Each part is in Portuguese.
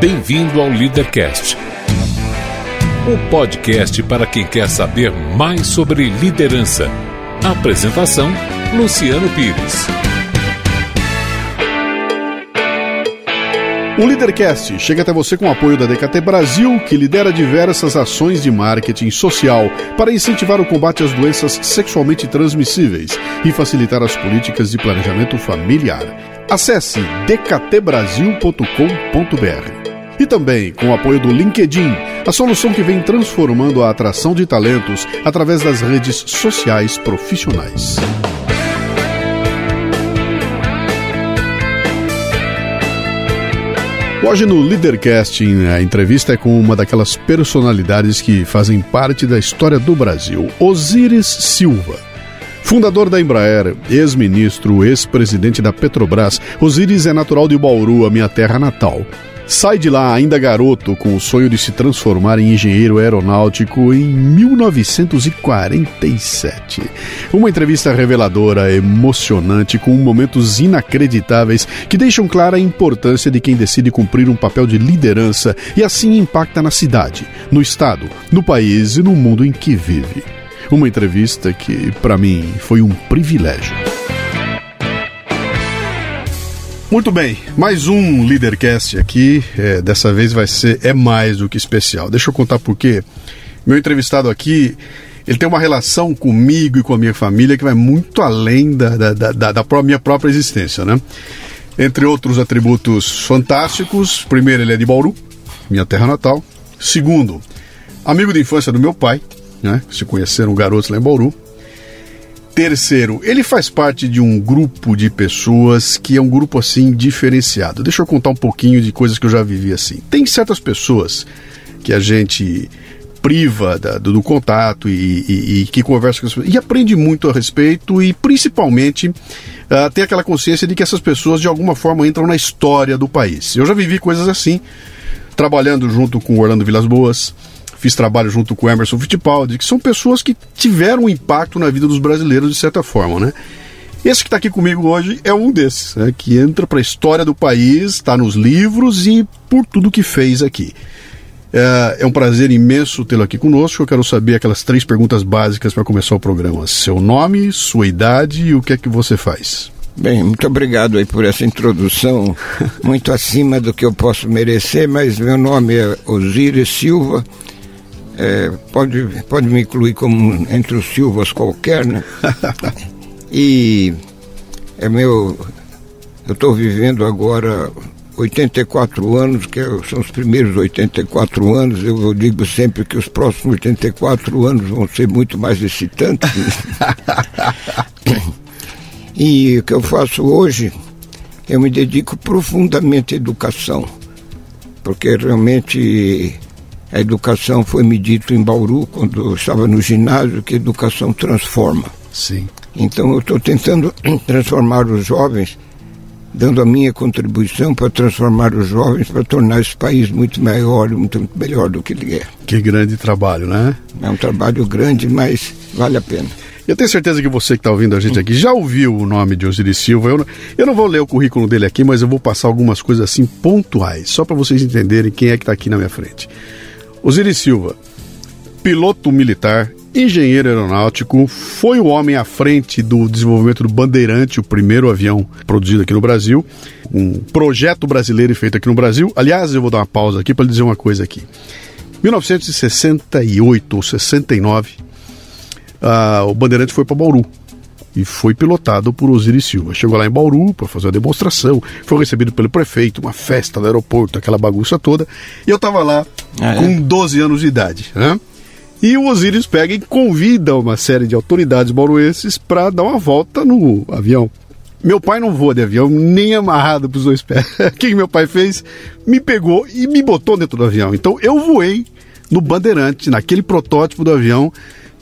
Bem-vindo ao Leadercast, o podcast para quem quer saber mais sobre liderança. Apresentação: Luciano Pires. O Leadercast chega até você com o apoio da DKT Brasil, que lidera diversas ações de marketing social para incentivar o combate às doenças sexualmente transmissíveis e facilitar as políticas de planejamento familiar. Acesse dktbrasil.com.br. E também com o apoio do LinkedIn, a solução que vem transformando a atração de talentos através das redes sociais profissionais. Hoje no Leadercast, a entrevista é com uma daquelas personalidades que fazem parte da história do Brasil, Osíris Silva. Fundador da Embraer, ex-ministro, ex-presidente da Petrobras, Osíris é natural de Bauru, a minha terra natal. Sai de lá ainda garoto, com o sonho de se transformar em engenheiro aeronáutico em 1947. Uma entrevista reveladora, emocionante, com momentos inacreditáveis que deixam clara a importância de quem decide cumprir um papel de liderança e assim impacta na cidade, no estado, no país e no mundo em que vive. Uma entrevista que, para mim, foi um privilégio. Muito bem, mais um Leadercast aqui. É, dessa vez vai ser é mais do que especial. Deixa eu contar por quê. Meu entrevistado aqui, ele tem uma relação comigo e com a minha família que vai muito além da, da, da, da minha própria existência, né? Entre outros atributos fantásticos, primeiro ele é de Bauru, minha terra natal. Segundo, amigo de infância do meu pai, né? Se conheceram garotos lá em Bauru. Terceiro, ele faz parte de um grupo de pessoas que é um grupo assim diferenciado. Deixa eu contar um pouquinho de coisas que eu já vivi assim. Tem certas pessoas que a gente priva da, do, do, contato e, e, e, que conversa com as pessoas e aprende muito a respeito e principalmente uh, tem aquela consciência de que essas pessoas de alguma forma entram na história do país. Eu já vivi coisas assim, trabalhando junto com Orlando Vilas Boas, fiz trabalho junto com Emerson Fittipaldi, que são pessoas que tiveram um impacto na vida dos brasileiros de certa forma, né? Esse que está aqui comigo hoje é um desses, né, que entra para a história do país, está nos livros e por tudo que fez aqui. É, é um prazer imenso tê-lo aqui conosco. Eu quero saber aquelas três perguntas básicas para começar o programa: seu nome, sua idade e o que é que você faz. Bem, muito obrigado aí por essa introdução, muito acima do que eu posso merecer, mas meu nome é Osíris Silva, é, pode, pode me incluir como entre os Silvas qualquer, né? e é meu. Eu estou vivendo agora 84 anos, que são os primeiros 84 anos. Eu, eu, digo sempre que os próximos 84 anos vão ser muito mais excitantes. e o que eu faço hoje, eu me dedico profundamente à educação, porque realmente a educação foi me dito em Bauru, quando eu estava no ginásio, que a educação transforma. Sim. Então eu estou tentando transformar os jovens, dando a minha contribuição para transformar os jovens, para tornar esse país muito maior, muito melhor do que ele é. Que grande trabalho, né? É um trabalho grande, mas vale a pena. Eu tenho certeza que você que está ouvindo a gente aqui já ouviu o nome de Osiris Silva. Eu não, eu não vou ler o currículo dele aqui, mas eu vou passar algumas coisas assim pontuais, só para vocês entenderem quem é que está aqui na minha frente. Osiris Silva, piloto militar, engenheiro aeronáutico, foi o homem à frente do desenvolvimento do Bandeirante, o primeiro avião produzido aqui no Brasil, um projeto brasileiro feito aqui no Brasil. Aliás, eu vou dar uma pausa aqui para dizer uma coisa aqui. 1968 ou 69, uh, o Bandeirante foi para Bauru e foi pilotado por Osiris Silva. Chegou lá em Bauru para fazer a demonstração, foi recebido pelo prefeito, uma festa no aeroporto, aquela bagunça toda. E eu estava lá ah, é? com 12 anos de idade. Né? E o Osiris pega e convida uma série de autoridades bauruenses para dar uma volta no avião. Meu pai não voa de avião, nem amarrado para os dois pés. o que meu pai fez? Me pegou e me botou dentro do avião. Então eu voei no Bandeirante, naquele protótipo do avião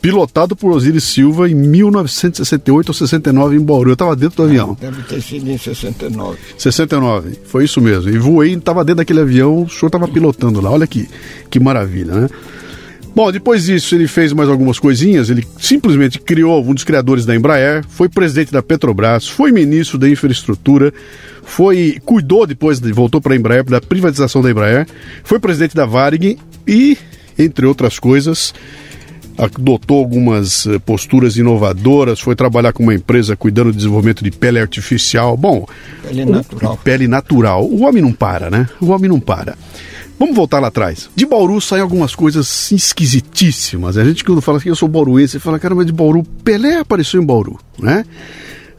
pilotado por Osiris Silva em 1968 ou 69 em Bauru. Eu estava dentro do avião. Deve ter sido em 69. 69, foi isso mesmo. E voei, estava dentro daquele avião, o senhor estava pilotando lá. Olha que, que maravilha, né? Bom, depois disso ele fez mais algumas coisinhas, ele simplesmente criou um dos criadores da Embraer, foi presidente da Petrobras, foi ministro da Infraestrutura, foi cuidou depois, voltou para a Embraer, da privatização da Embraer, foi presidente da Varig e, entre outras coisas, adotou algumas eh, posturas inovadoras, foi trabalhar com uma empresa cuidando do desenvolvimento de pele artificial. Bom, pele natural. Pele natural. O homem não para, né? O homem não para. Vamos voltar lá atrás. De Bauru saem algumas coisas esquisitíssimas. A gente quando fala que eu sou bauruense, fala, cara, mas de Bauru, Pelé apareceu em Bauru, né?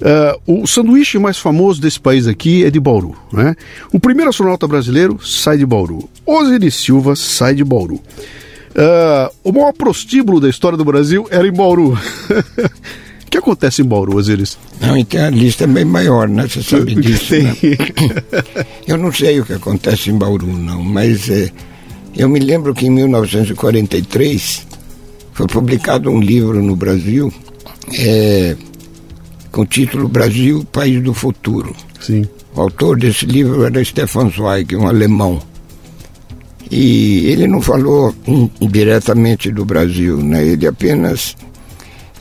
Uh, o sanduíche mais famoso desse país aqui é de Bauru. Né? O primeiro astronauta brasileiro sai de Bauru. Osiris Silva sai de Bauru. Uh, o maior prostíbulo da história do Brasil era em Bauru. O que acontece em Bauru, Osiris? Não, então a lista é bem maior, né? Você sabe disso. Né? Eu não sei o que acontece em Bauru, não, mas é, eu me lembro que em 1943 foi publicado um livro no Brasil é, com o título Brasil, País do Futuro. Sim. O autor desse livro era Stefan Zweig, um alemão. E ele não falou diretamente do Brasil, né? ele apenas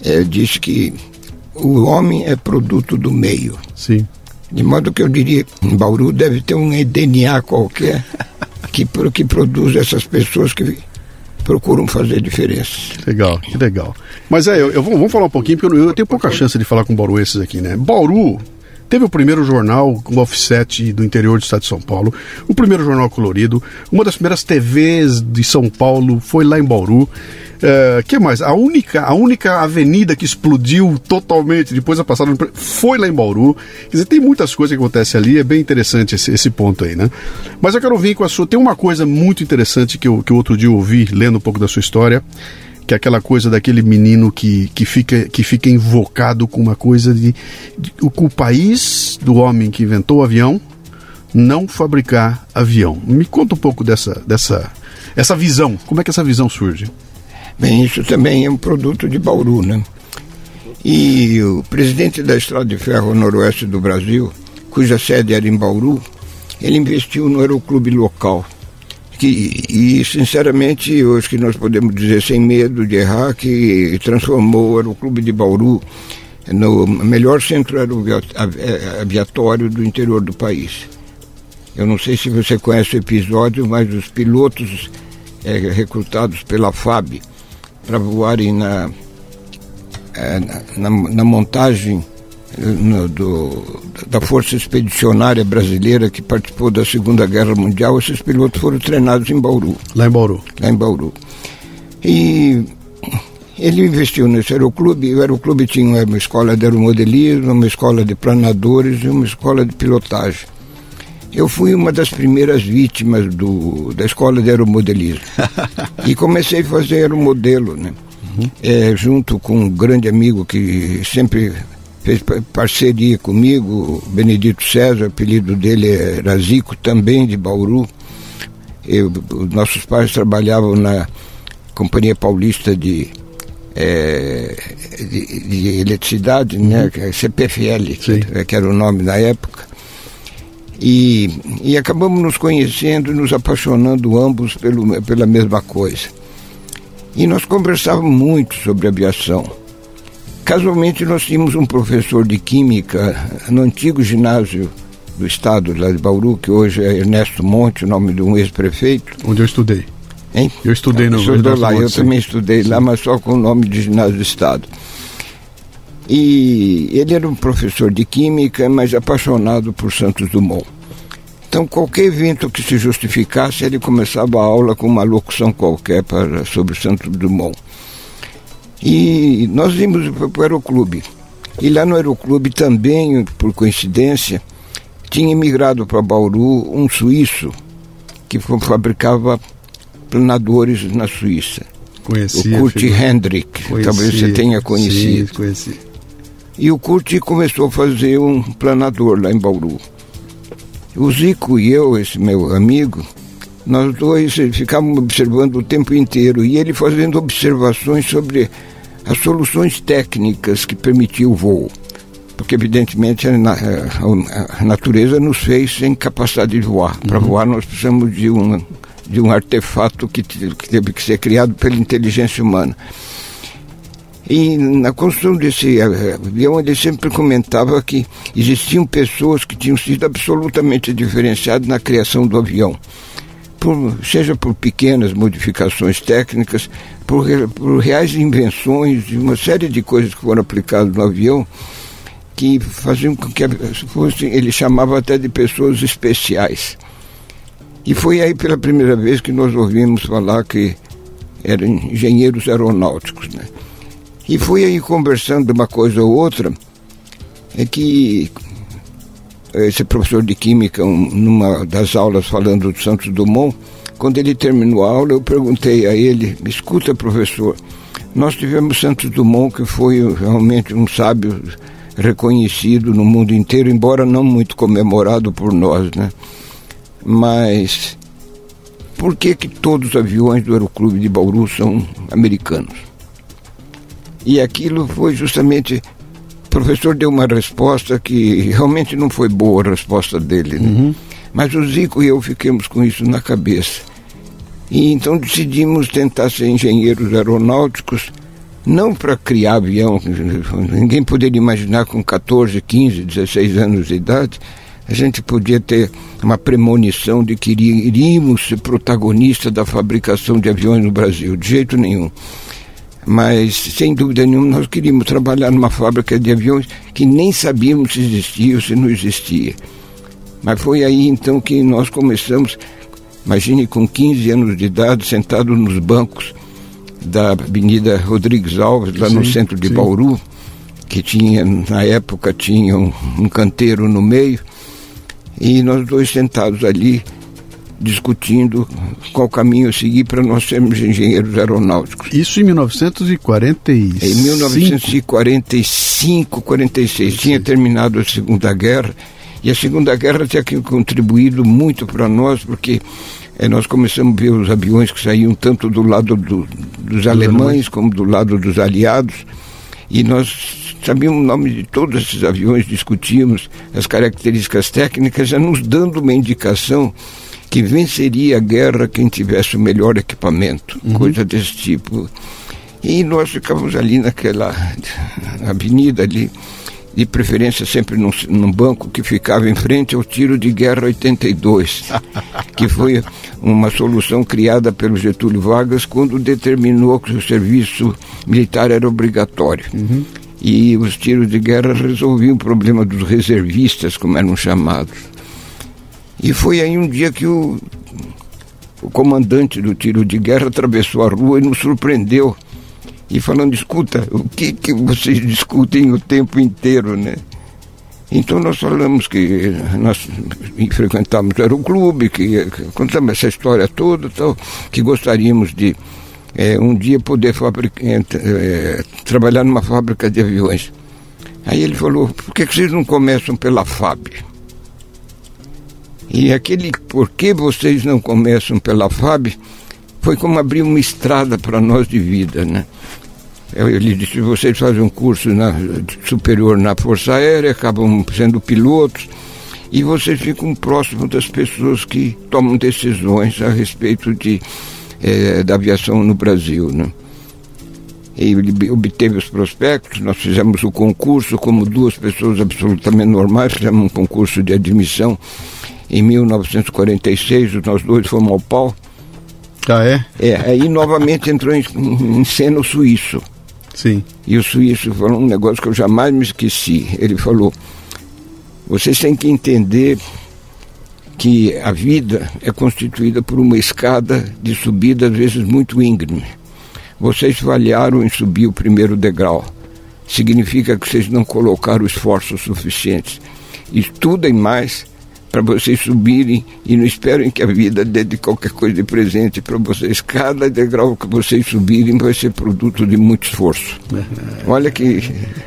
é, disse que o homem é produto do meio. Sim. De modo que eu diria, Bauru deve ter um DNA qualquer que, que produz essas pessoas que procuram fazer diferença. Legal, que legal. Mas é, eu, eu vamos falar um pouquinho, porque eu, eu tenho pouca chance de falar com bauruenses aqui, né? Bauru Teve o primeiro jornal com offset do interior do estado de São Paulo, o primeiro jornal colorido, uma das primeiras TVs de São Paulo foi lá em Bauru. Uh, que mais? A única, a única avenida que explodiu totalmente depois da passada foi lá em Bauru. Quer dizer, tem muitas coisas que acontecem ali, é bem interessante esse, esse ponto aí, né? Mas eu quero vir com a sua. Tem uma coisa muito interessante que eu, que outro dia ouvi, lendo um pouco da sua história que é aquela coisa daquele menino que, que, fica, que fica invocado com uma coisa de, de o país do homem que inventou o avião não fabricar avião. Me conta um pouco dessa, dessa essa visão. Como é que essa visão surge? Bem, isso também é um produto de Bauru, né? E o presidente da Estrada de Ferro Noroeste do Brasil, cuja sede era em Bauru, ele investiu no aeroclube local que, e sinceramente hoje que nós podemos dizer sem medo de errar que transformou o Clube de Bauru no melhor centro aviatório do interior do país. Eu não sei se você conhece o episódio, mas os pilotos é, recrutados pela FAB para voarem na, é, na, na montagem no, do, da Força Expedicionária Brasileira que participou da Segunda Guerra Mundial, esses pilotos foram treinados em Bauru. Lá em Bauru. Lá em Bauru. E ele investiu nesse aeroclube, o aeroclube tinha uma escola de aeromodelismo, uma escola de planadores e uma escola de pilotagem. Eu fui uma das primeiras vítimas do, da escola de aeromodelismo. e comecei a fazer aeromodelo, né? Uhum. É, junto com um grande amigo que sempre fez parceria comigo, Benedito César, o apelido dele era Zico, também de Bauru. Eu, nossos pais trabalhavam na Companhia Paulista de, é, de, de, Eletricidade, né, uhum. né, CPFL, que, que, era o nome na época. E, e acabamos nos conhecendo, nos apaixonando ambos pelo, pela mesma coisa. E nós conversávamos muito sobre aviação. Casualmente, nós tínhamos um professor de Química no antigo ginásio do estado, lá de Bauru, que hoje é Ernesto Monte, o nome de um ex-prefeito. Onde eu estudei. Hein? Eu estudei no Estudou lá, Monte, eu sim. também estudei sim. lá, mas só com o nome de ginásio do estado. E ele era um professor de Química, mas apaixonado por Santos Dumont. Então, qualquer evento que se justificasse, ele começava a aula com uma locução qualquer para, sobre Santos Dumont. E nós vimos para o Aeroclube. E lá no Aeroclube também, por coincidência, tinha emigrado para Bauru um suíço que fabricava planadores na Suíça. Conheci, o Kurt Hendrick, talvez você tenha conhecido. Sim, conheci. E o Kurt começou a fazer um planador lá em Bauru. O Zico e eu, esse meu amigo, nós dois ficávamos observando o tempo inteiro e ele fazendo observações sobre as soluções técnicas que permitiam o voo. Porque, evidentemente, a, a, a natureza nos fez sem capacidade de voar. Para uhum. voar, nós precisamos de um, de um artefato que, que teve que ser criado pela inteligência humana. E na construção desse avião, ele sempre comentava que existiam pessoas que tinham sido absolutamente diferenciadas na criação do avião. Por, seja por pequenas modificações técnicas, por, por reais invenções, uma série de coisas que foram aplicadas no avião que faziam com que ele chamava até de pessoas especiais. E foi aí pela primeira vez que nós ouvimos falar que eram engenheiros aeronáuticos, né? E fui aí conversando uma coisa ou outra, é que esse professor de química, um, numa das aulas falando do Santos Dumont, quando ele terminou a aula, eu perguntei a ele, escuta professor, nós tivemos Santos Dumont, que foi realmente um sábio reconhecido no mundo inteiro, embora não muito comemorado por nós, né? Mas por que que todos os aviões do Aeroclube de Bauru são americanos? E aquilo foi justamente. O professor deu uma resposta que realmente não foi boa a resposta dele. Né? Uhum. Mas o Zico e eu ficamos com isso na cabeça. E então decidimos tentar ser engenheiros aeronáuticos, não para criar avião, ninguém poderia imaginar com 14, 15, 16 anos de idade, a gente podia ter uma premonição de que iríamos ser protagonista da fabricação de aviões no Brasil, de jeito nenhum mas sem dúvida nenhuma nós queríamos trabalhar numa fábrica de aviões que nem sabíamos se existia ou se não existia. Mas foi aí então que nós começamos, imagine com 15 anos de idade, sentado nos bancos da Avenida Rodrigues Alves, lá sim, no centro de sim. Bauru, que tinha, na época, tinha um, um canteiro no meio, e nós dois sentados ali, discutindo qual caminho seguir para nós sermos engenheiros aeronáuticos. Isso em 1945? Em 1945, 46. Sim. Tinha terminado a Segunda Guerra e a Segunda Guerra tinha contribuído muito para nós, porque é, nós começamos a ver os aviões que saíam tanto do lado do, dos alemães como do lado dos aliados e nós sabíamos o nome de todos esses aviões, discutíamos as características técnicas, já nos dando uma indicação que venceria a guerra quem tivesse o melhor equipamento, uhum. coisa desse tipo. E nós ficávamos ali naquela avenida ali, de preferência sempre num, num, banco que ficava em frente ao tiro de guerra 82, que foi uma solução criada pelo Getúlio Vargas quando determinou que o serviço militar era obrigatório. Uhum. E os tiros de guerra resolviam o problema dos reservistas, como eram chamados. E foi aí um dia que o, o comandante do tiro de guerra atravessou a rua e nos surpreendeu. E falando, escuta, o que, que vocês discutem o tempo inteiro, né? Então nós falamos que nós frequentamos o aeroclube, que, que contamos essa história toda, tal, que gostaríamos de é, um dia poder fabricar, é, trabalhar numa fábrica de aviões. Aí ele falou, por que, que vocês não começam pela FAB? E aquele por que vocês não começam pela FAB foi como abrir uma estrada para nós de vida, né? Ele disse, vocês fazem um curso na, superior na Força Aérea, acabam sendo pilotos, e vocês ficam próximos das pessoas que tomam decisões a respeito de, é, da aviação no Brasil, né? E ele obteve os prospectos, nós fizemos o concurso como duas pessoas absolutamente normais, fizemos um concurso de admissão em 1946, nós dois fomos ao pau. Ah, é? É, aí novamente entrou em, em cena o suíço. Sim. E o suíço falou um negócio que eu jamais me esqueci. Ele falou: vocês têm que entender que a vida é constituída por uma escada de subida, às vezes muito íngreme. Vocês falharam em subir o primeiro degrau. Significa que vocês não colocaram esforços suficientes. Estudem mais para vocês subirem e não esperem que a vida dê de qualquer coisa de presente para vocês. Cada degrau que vocês subirem vai ser produto de muito esforço. É. Olha que.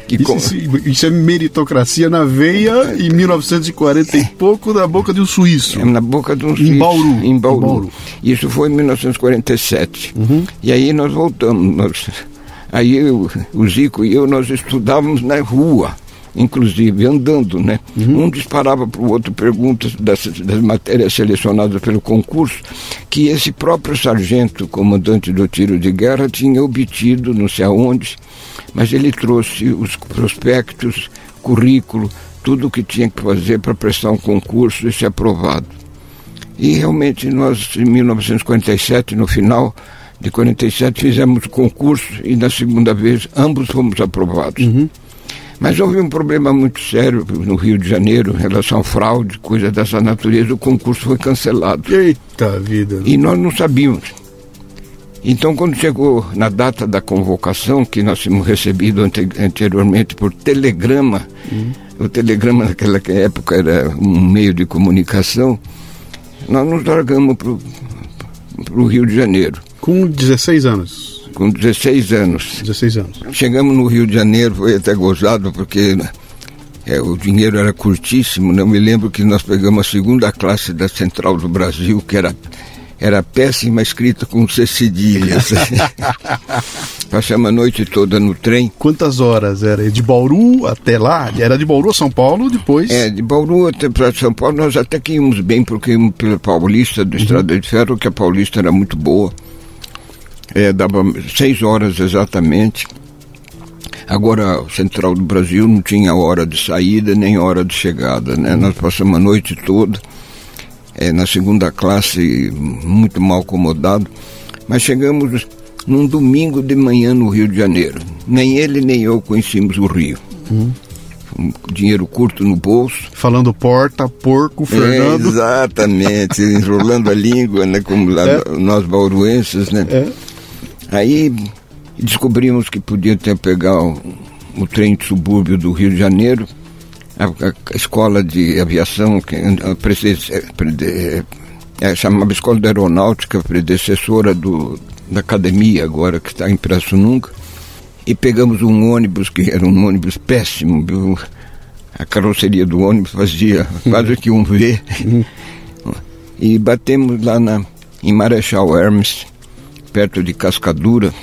que isso, com... isso, é meritocracia na veia em 1940 e pouco na boca de um suíço. É, na boca de um suíço. Em Bauru. Em Bauru. Em Bauru. Isso foi em 1947. Uhum. E aí nós voltamos. Nós, aí eu, o Zico e eu, nós estudávamos na rua inclusive andando, né? Uhum. Um disparava para o outro perguntas das, das matérias selecionadas pelo concurso que esse próprio sargento, comandante do tiro de guerra, tinha obtido, não sei aonde, mas ele trouxe os prospectos, currículo, tudo o que tinha que fazer para prestar um concurso e ser aprovado. E realmente nós, em 1947, no final de 47, fizemos o concurso e na segunda vez ambos fomos aprovados. Uhum. Mas houve um problema muito sério no Rio de Janeiro em relação à fraude, coisa dessa natureza. O concurso foi cancelado. Eita vida! E nós não sabíamos. Então, quando chegou na data da convocação, que nós tínhamos recebido anteriormente por telegrama, uhum. o telegrama naquela época era um meio de comunicação, nós nos largamos para o Rio de Janeiro. Com 16 anos? Com 16 anos. 16 anos. Chegamos no Rio de Janeiro, foi até gozado, porque é, o dinheiro era curtíssimo. Não né? me lembro que nós pegamos a segunda classe da Central do Brasil, que era, era péssima, escrita com C cedilhas. Passamos a noite toda no trem. Quantas horas era? De Bauru até lá? Era de Bauru a São Paulo, depois? É, de Bauru até para São Paulo nós até que íamos bem, porque íamos pela Paulista, do uhum. Estrada de Ferro, que a Paulista era muito boa. É, dava seis horas exatamente. Agora, o Central do Brasil não tinha hora de saída nem hora de chegada, né? Nós passamos a noite toda é, na segunda classe, muito mal acomodado, mas chegamos num domingo de manhã no Rio de Janeiro. Nem ele nem eu conhecíamos o Rio. Uhum. Um dinheiro curto no bolso. Falando porta, porco, Fernando. É, exatamente, enrolando a língua, né? Como lá, é. nós bauruenses, né? É. Aí descobrimos que podia ter pegar o, o trem de subúrbio do Rio de Janeiro, a, a, a escola de aviação, que a, a, é, chamava Escola de Aeronáutica, predecessora do, da academia agora, que está em Pirassununga, e pegamos um ônibus, que era um ônibus péssimo, viu? a carroceria do ônibus fazia quase que um V, e batemos lá na, em Marechal Hermes, perto de Cascadura,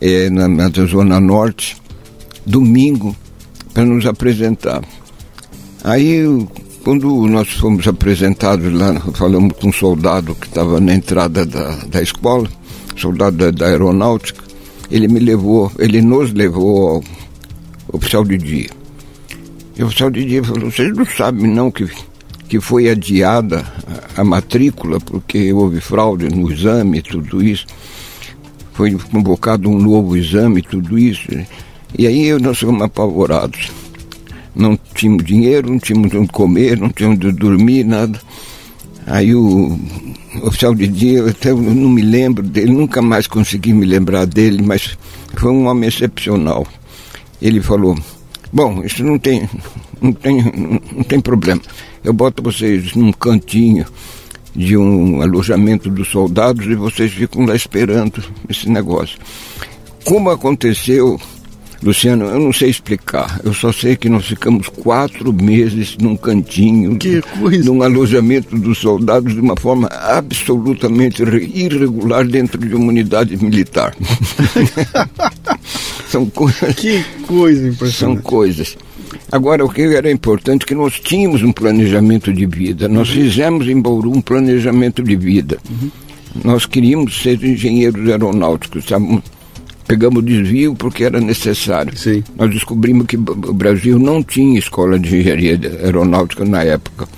é, na, na zona norte, domingo, para nos apresentar. Aí, quando nós fomos apresentados lá, falamos com um soldado que estava na entrada da, da escola, soldado da, da, aeronáutica, ele me levou, ele nos levou ao oficial de dia. E o oficial de dia falou, vocês não sabem não que que foi adiada a, matrícula porque houve fraude no exame, tudo isso. Foi convocado um novo exame, tudo isso. E aí nós ficamos apavorados. Não tínhamos dinheiro, não tínhamos onde comer, não tínhamos onde dormir, nada. Aí o oficial de dia, até eu não me lembro dele, nunca mais consegui me lembrar dele, mas foi um homem excepcional. Ele falou, bom, isso não tem, não tem, não tem problema eu boto vocês num cantinho de um alojamento dos soldados e vocês ficam lá esperando esse negócio. Como aconteceu, Luciano, eu não sei explicar. Eu só sei que nós ficamos quatro meses num cantinho, que coisa. num alojamento dos soldados de uma forma absolutamente irregular dentro de uma unidade militar. São coisas. Que coisa impressionante. São coisas. Agora, o que era importante é que nós tínhamos um planejamento de vida. Nós uhum. fizemos em Bauru um planejamento de vida. Uhum. Nós queríamos ser engenheiros aeronáuticos. Sabe? Pegamos desvio porque era necessário. Sim. Nós descobrimos que o Brasil não tinha escola de engenharia aeronáutica na época.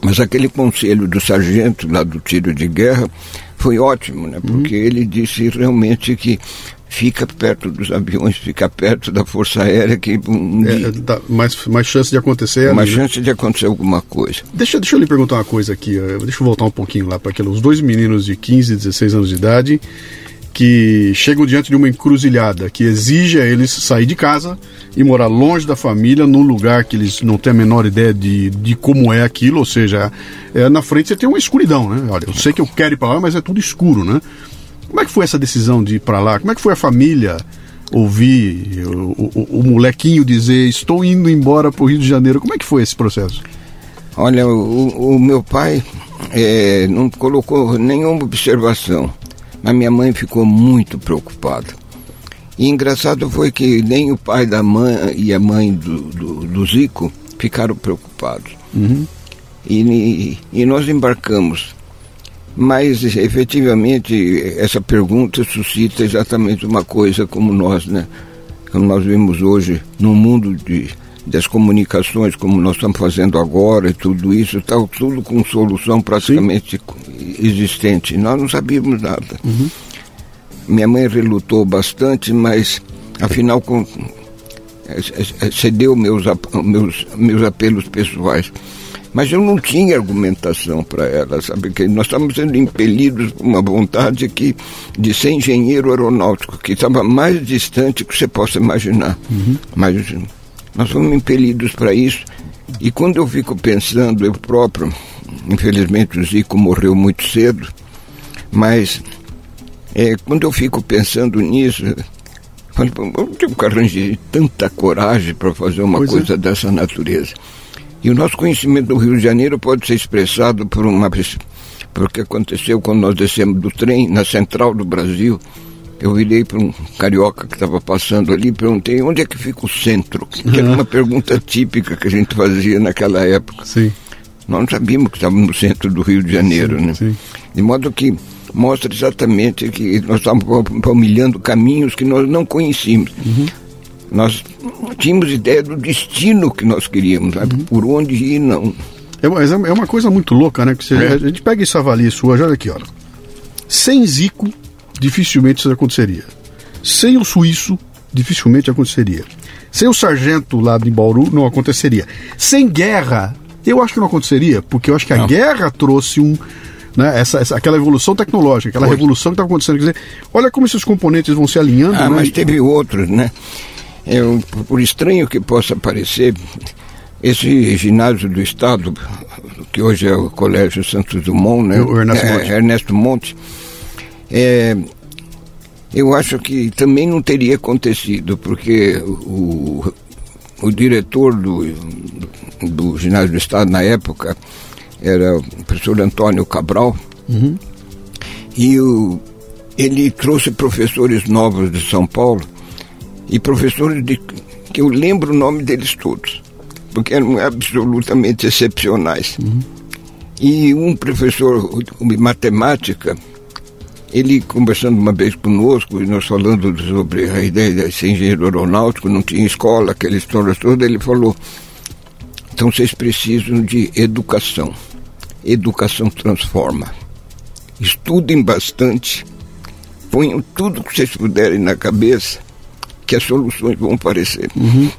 Mas aquele conselho do sargento lá do tiro de guerra foi ótimo, né? Porque uhum. ele disse realmente que fica perto dos aviões, fica perto da Força Aérea, que um é, dá mais, mais chance de acontecer. Mais ali, chance de acontecer alguma coisa. Deixa, deixa eu lhe perguntar uma coisa aqui, deixa eu voltar um pouquinho lá para aqueles dois meninos de 15 e 16 anos de idade que chegam diante de uma encruzilhada que exige a eles sair de casa e morar longe da família, num lugar que eles não têm a menor ideia de, de como é aquilo, ou seja, é, na frente você tem uma escuridão, né? Olha, eu sei que eu quero ir para lá, mas é tudo escuro, né? Como é que foi essa decisão de ir para lá? Como é que foi a família ouvir o, o, o, molequinho dizer estou indo embora para o Rio de Janeiro? Como é que foi esse processo? Olha, o, o meu pai é, não colocou nenhuma observação, mas minha mãe ficou muito preocupada. E engraçado foi que nem o pai da mãe e a mãe do, do, do Zico ficaram preocupados. Uhum. E, e nós embarcamos. Mas efetivamente essa pergunta suscita exatamente uma coisa como nós, né? Como nós vemos hoje no mundo de, das comunicações, como nós estamos fazendo agora e tudo isso, está tudo com solução praticamente Sim. existente. Nós não sabíamos nada. Uhum. Minha mãe relutou bastante, mas afinal com, cedeu meus, meus, meus apelos pessoais. Mas eu não tinha argumentação para ela, sabe? Que nós estávamos sendo impelidos por uma vontade que, de ser engenheiro aeronáutico, que estava mais distante que você possa imaginar. Uhum. Mas nós fomos impelidos para isso. E quando eu fico pensando, eu próprio, infelizmente o Zico morreu muito cedo, mas é, quando eu fico pensando nisso, Falei, onde eu arranjei tanta coragem para fazer uma pois coisa é. dessa natureza? E o nosso conhecimento do Rio de Janeiro pode ser expressado por uma por o que aconteceu quando nós descemos do trem na central do Brasil. Eu virei para um carioca que estava passando ali e perguntei onde é que fica o centro, que era uma pergunta típica que a gente fazia naquela época. Sim. Nós não sabíamos que estávamos no centro do Rio de Janeiro, sim, né? Sim. De modo que mostra exatamente que nós estávamos palmilhando caminhos que nós não conhecíamos. Uhum. Nós tínhamos ideia do destino que nós queríamos, sabe? Uhum. por onde ir, não. É, é uma coisa muito louca, né? Que você, é. A gente pega esse avalia sua, olha aqui, olha. Sem Zico, dificilmente isso aconteceria. Sem o suíço, dificilmente aconteceria. Sem o sargento lá de Bauru, não aconteceria. Sem guerra, eu acho que não aconteceria, porque eu acho que a não. guerra trouxe um, né? Essa, essa, aquela evolução tecnológica, aquela Foi. revolução que está acontecendo. Quer dizer, olha como esses componentes vão se alinhando. Ah, né? mas teve outros, né? Eu, por estranho que possa parecer, esse ginásio do Estado, que hoje é o Colégio Santos Dumont, né? O Ernesto é, Monte. Ernesto Monte é, eu acho que também não teria acontecido, porque o, o diretor do, do ginásio do Estado na época era o professor Antônio Cabral, uhum. e o, ele trouxe professores novos de São Paulo e professores de, que eu lembro o nome deles todos, porque eram absolutamente excepcionais. Uhum. E um professor de matemática, ele conversando uma vez conosco, e nós falando sobre a ideia de ser engenheiro aeronáutico, não tinha escola, aquela história toda, ele falou: então vocês precisam de educação. Educação transforma. Estudem bastante, ponham tudo que vocês puderem na cabeça que as soluções vão aparecer. Uhum.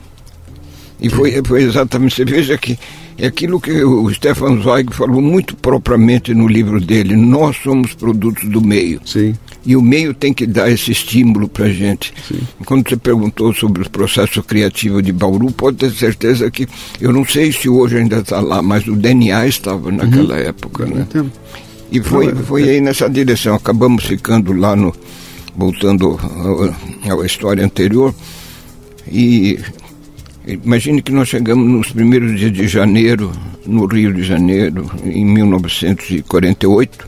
E foi, foi exatamente, você veja que é aquilo que o Stefan Zweig falou muito propriamente no livro dele, nós somos produtos do meio. Sim. E o meio tem que dar esse estímulo para a gente. Sim. Quando você perguntou sobre o processo criativo de Bauru, pode ter certeza que, eu não sei se hoje ainda está lá, mas o DNA estava naquela uhum. época. Né? E foi, é- foi aí nessa direção. Acabamos ficando lá no. Voltando à- história anterior. E imagine que nós chegamos nos primeiros dias de janeiro, no Rio de Janeiro, em 1948.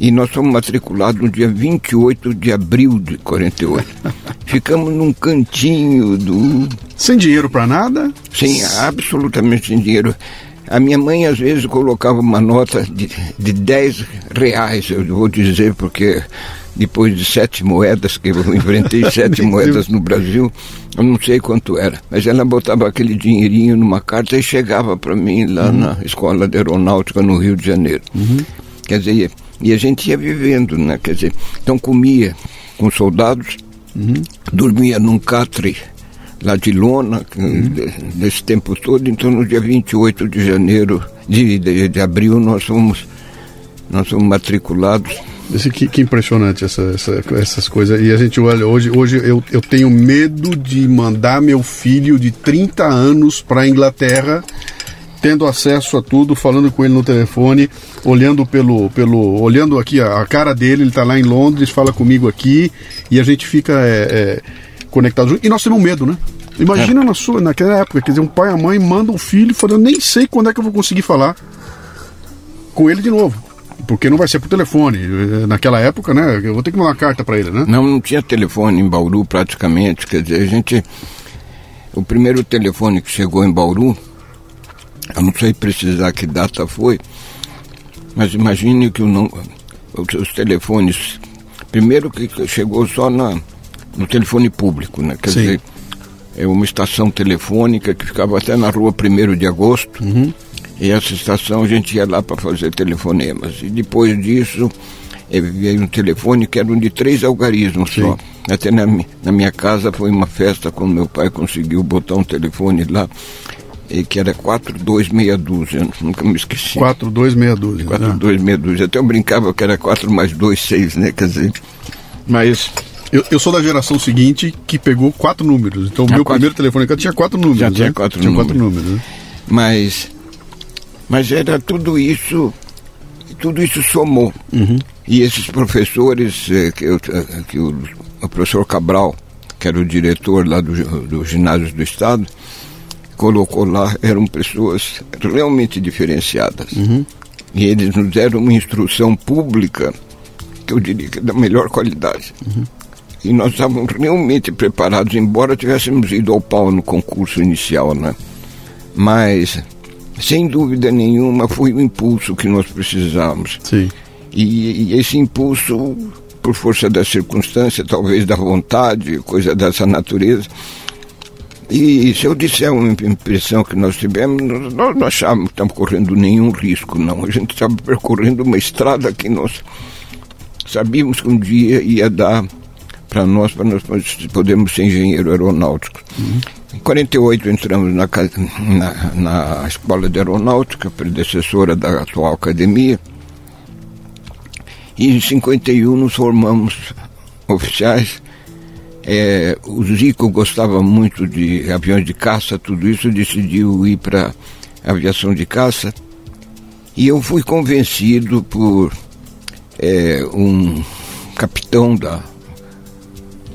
E nós fomos matriculados no dia 28 de abril de 48. Ficamos num cantinho do. Sem dinheiro para nada? Sem, absolutamente sem dinheiro. A minha mãe às vezes colocava uma nota de, de 10 reais, eu vou dizer, porque depois de sete moedas, que eu enfrentei sete moedas no Brasil, eu não sei quanto era, mas ela botava aquele dinheirinho numa carta e chegava para mim lá na Escola de Aeronáutica no Rio de Janeiro. Quer dizer, e a gente ia vivendo, né? Quer dizer, então comia com soldados, dormia num catre lá de lona, de- desse tempo todo, então no dia 28 de janeiro, de, de, de abril, nós fomos, nós fomos matriculados. Esse, que, que impressionante essa, essa- essas coisas. E a gente olha, hoje, hoje eu, eu tenho medo de mandar meu filho de 30 anos para a Inglaterra, tendo acesso a tudo, falando com ele no telefone, olhando pelo. pelo olhando aqui a, a cara dele, ele está lá em Londres, fala comigo aqui, e a gente fica é, é, conectado. junto. E nós temos medo, né? Imagina na sua, naquela época, quer dizer, um pai e a mãe mandam o filho falando, nem sei quando é que eu vou conseguir falar com ele de novo. Porque não vai ser por telefone. Eh, naquela época, né? Eu vou ter que mandar uma carta para ele, né? Não, não tinha telefone em Bauru praticamente. Quer dizer, a gente. O primeiro telefone que chegou em Bauru, eu não sei precisar que data foi, mas imagine que o, não, os telefones. Primeiro que chegou só na, no telefone público, né? Quer Sim. dizer, é uma estação telefônica que ficava até na rua 1 de agosto. Uhum. E essa estação a gente ia lá para fazer telefonemas. E depois disso eh, veio um telefone que era um de três algarismos Sim. só. Até na, na minha casa foi uma festa quando meu pai conseguiu botar um telefone lá e que era 42 dúzia, nunca me esqueci. 42 dúzia. 42 né? dúzia. Até eu brincava que era 4 mais 2, 6, né? Quer dizer, mas eu, eu, sou da geração seguinte que pegou quatro números. Então o meu quatro... primeiro telefone tinha quatro números. Já tinha né? quatro tinha números. Quatro números né? Mas, mas era tudo isso, tudo isso somou. Uhum. E esses professores, eh, que, eu, eh, que o, o, professor Cabral, que era o diretor lá do, do ginásio do Estado, colocou lá, eram pessoas realmente diferenciadas. Uhum. E eles nos deram uma instrução pública que eu diria que é da melhor qualidade. Uhum e nós estávamos realmente preparados, embora tivéssemos ido ao pau no concurso inicial, né? Mas, sem dúvida nenhuma, foi o impulso que nós precisávamos. Sim. E, e esse impulso, por força da circunstância, talvez da vontade, coisa dessa natureza, e se eu disser uma impressão que nós tivemos, nós não achávamos que estamos correndo nenhum risco, não. A gente estava percorrendo uma estrada que nós sabíamos que um dia ia dar para nós, para nós podermos ser engenheiro aeronáutico. Uhum. Em 48 entramos na, na, na Escola de Aeronáutica, predecessora da atual academia, e em 51 nos formamos oficiais. É, o Zico gostava muito de aviões de caça, tudo isso, decidiu ir para aviação de caça. E eu fui convencido por é, um capitão da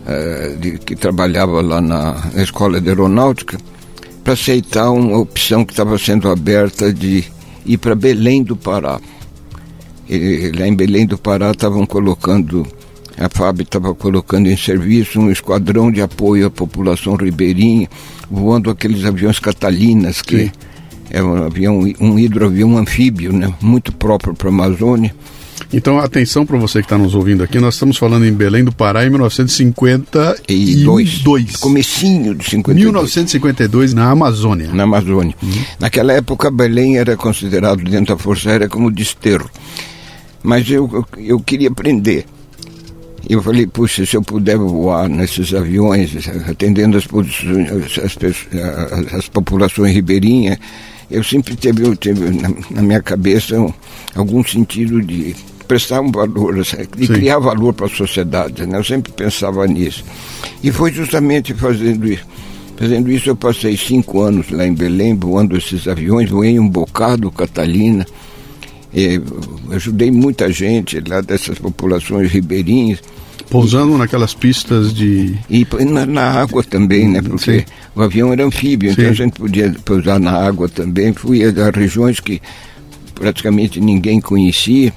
eh, de, que trabalhava lá na, na escola de aeronáutica, para aceitar uma opção que estava sendo aberta de ir para Belém do Pará. E, lá em Belém do Pará estavam colocando, a FAB estava colocando em serviço um esquadrão de apoio à população ribeirinha, voando aqueles aviões Catalinas, que Sim. é um avião, um hidroavião anfíbio, né, muito próprio para a Amazônia. Então, atenção para você que está nos ouvindo aqui, nós estamos falando em Belém do Pará em 1952. Dois. Comecinho de 52. 1952 na Amazônia. Na Amazônia. Uhum. Naquela época, Belém era considerado dentro da Força Aérea como desterro. Mas eu, eu, queria aprender. Eu falei, puxa, se eu puder voar nesses aviões, atendendo as, as, as, as populações ribeirinhas, eu sempre teve, teve na, na minha cabeça um, algum sentido de prestar um valor, de Sim. criar valor para a sociedade. Né? Eu sempre pensava nisso. E foi justamente fazendo isso. Fazendo isso, eu passei cinco anos lá em Belém, voando esses aviões, voei um bocado, Catalina. E, ajudei muita gente lá dessas populações ribeirinhas. Pousando naquelas pistas de. E na, na água também, né? Porque Sim. o avião era anfíbio, então Sim. então a gente podia pousar na água também. Fui a regiões que praticamente ninguém conhecia.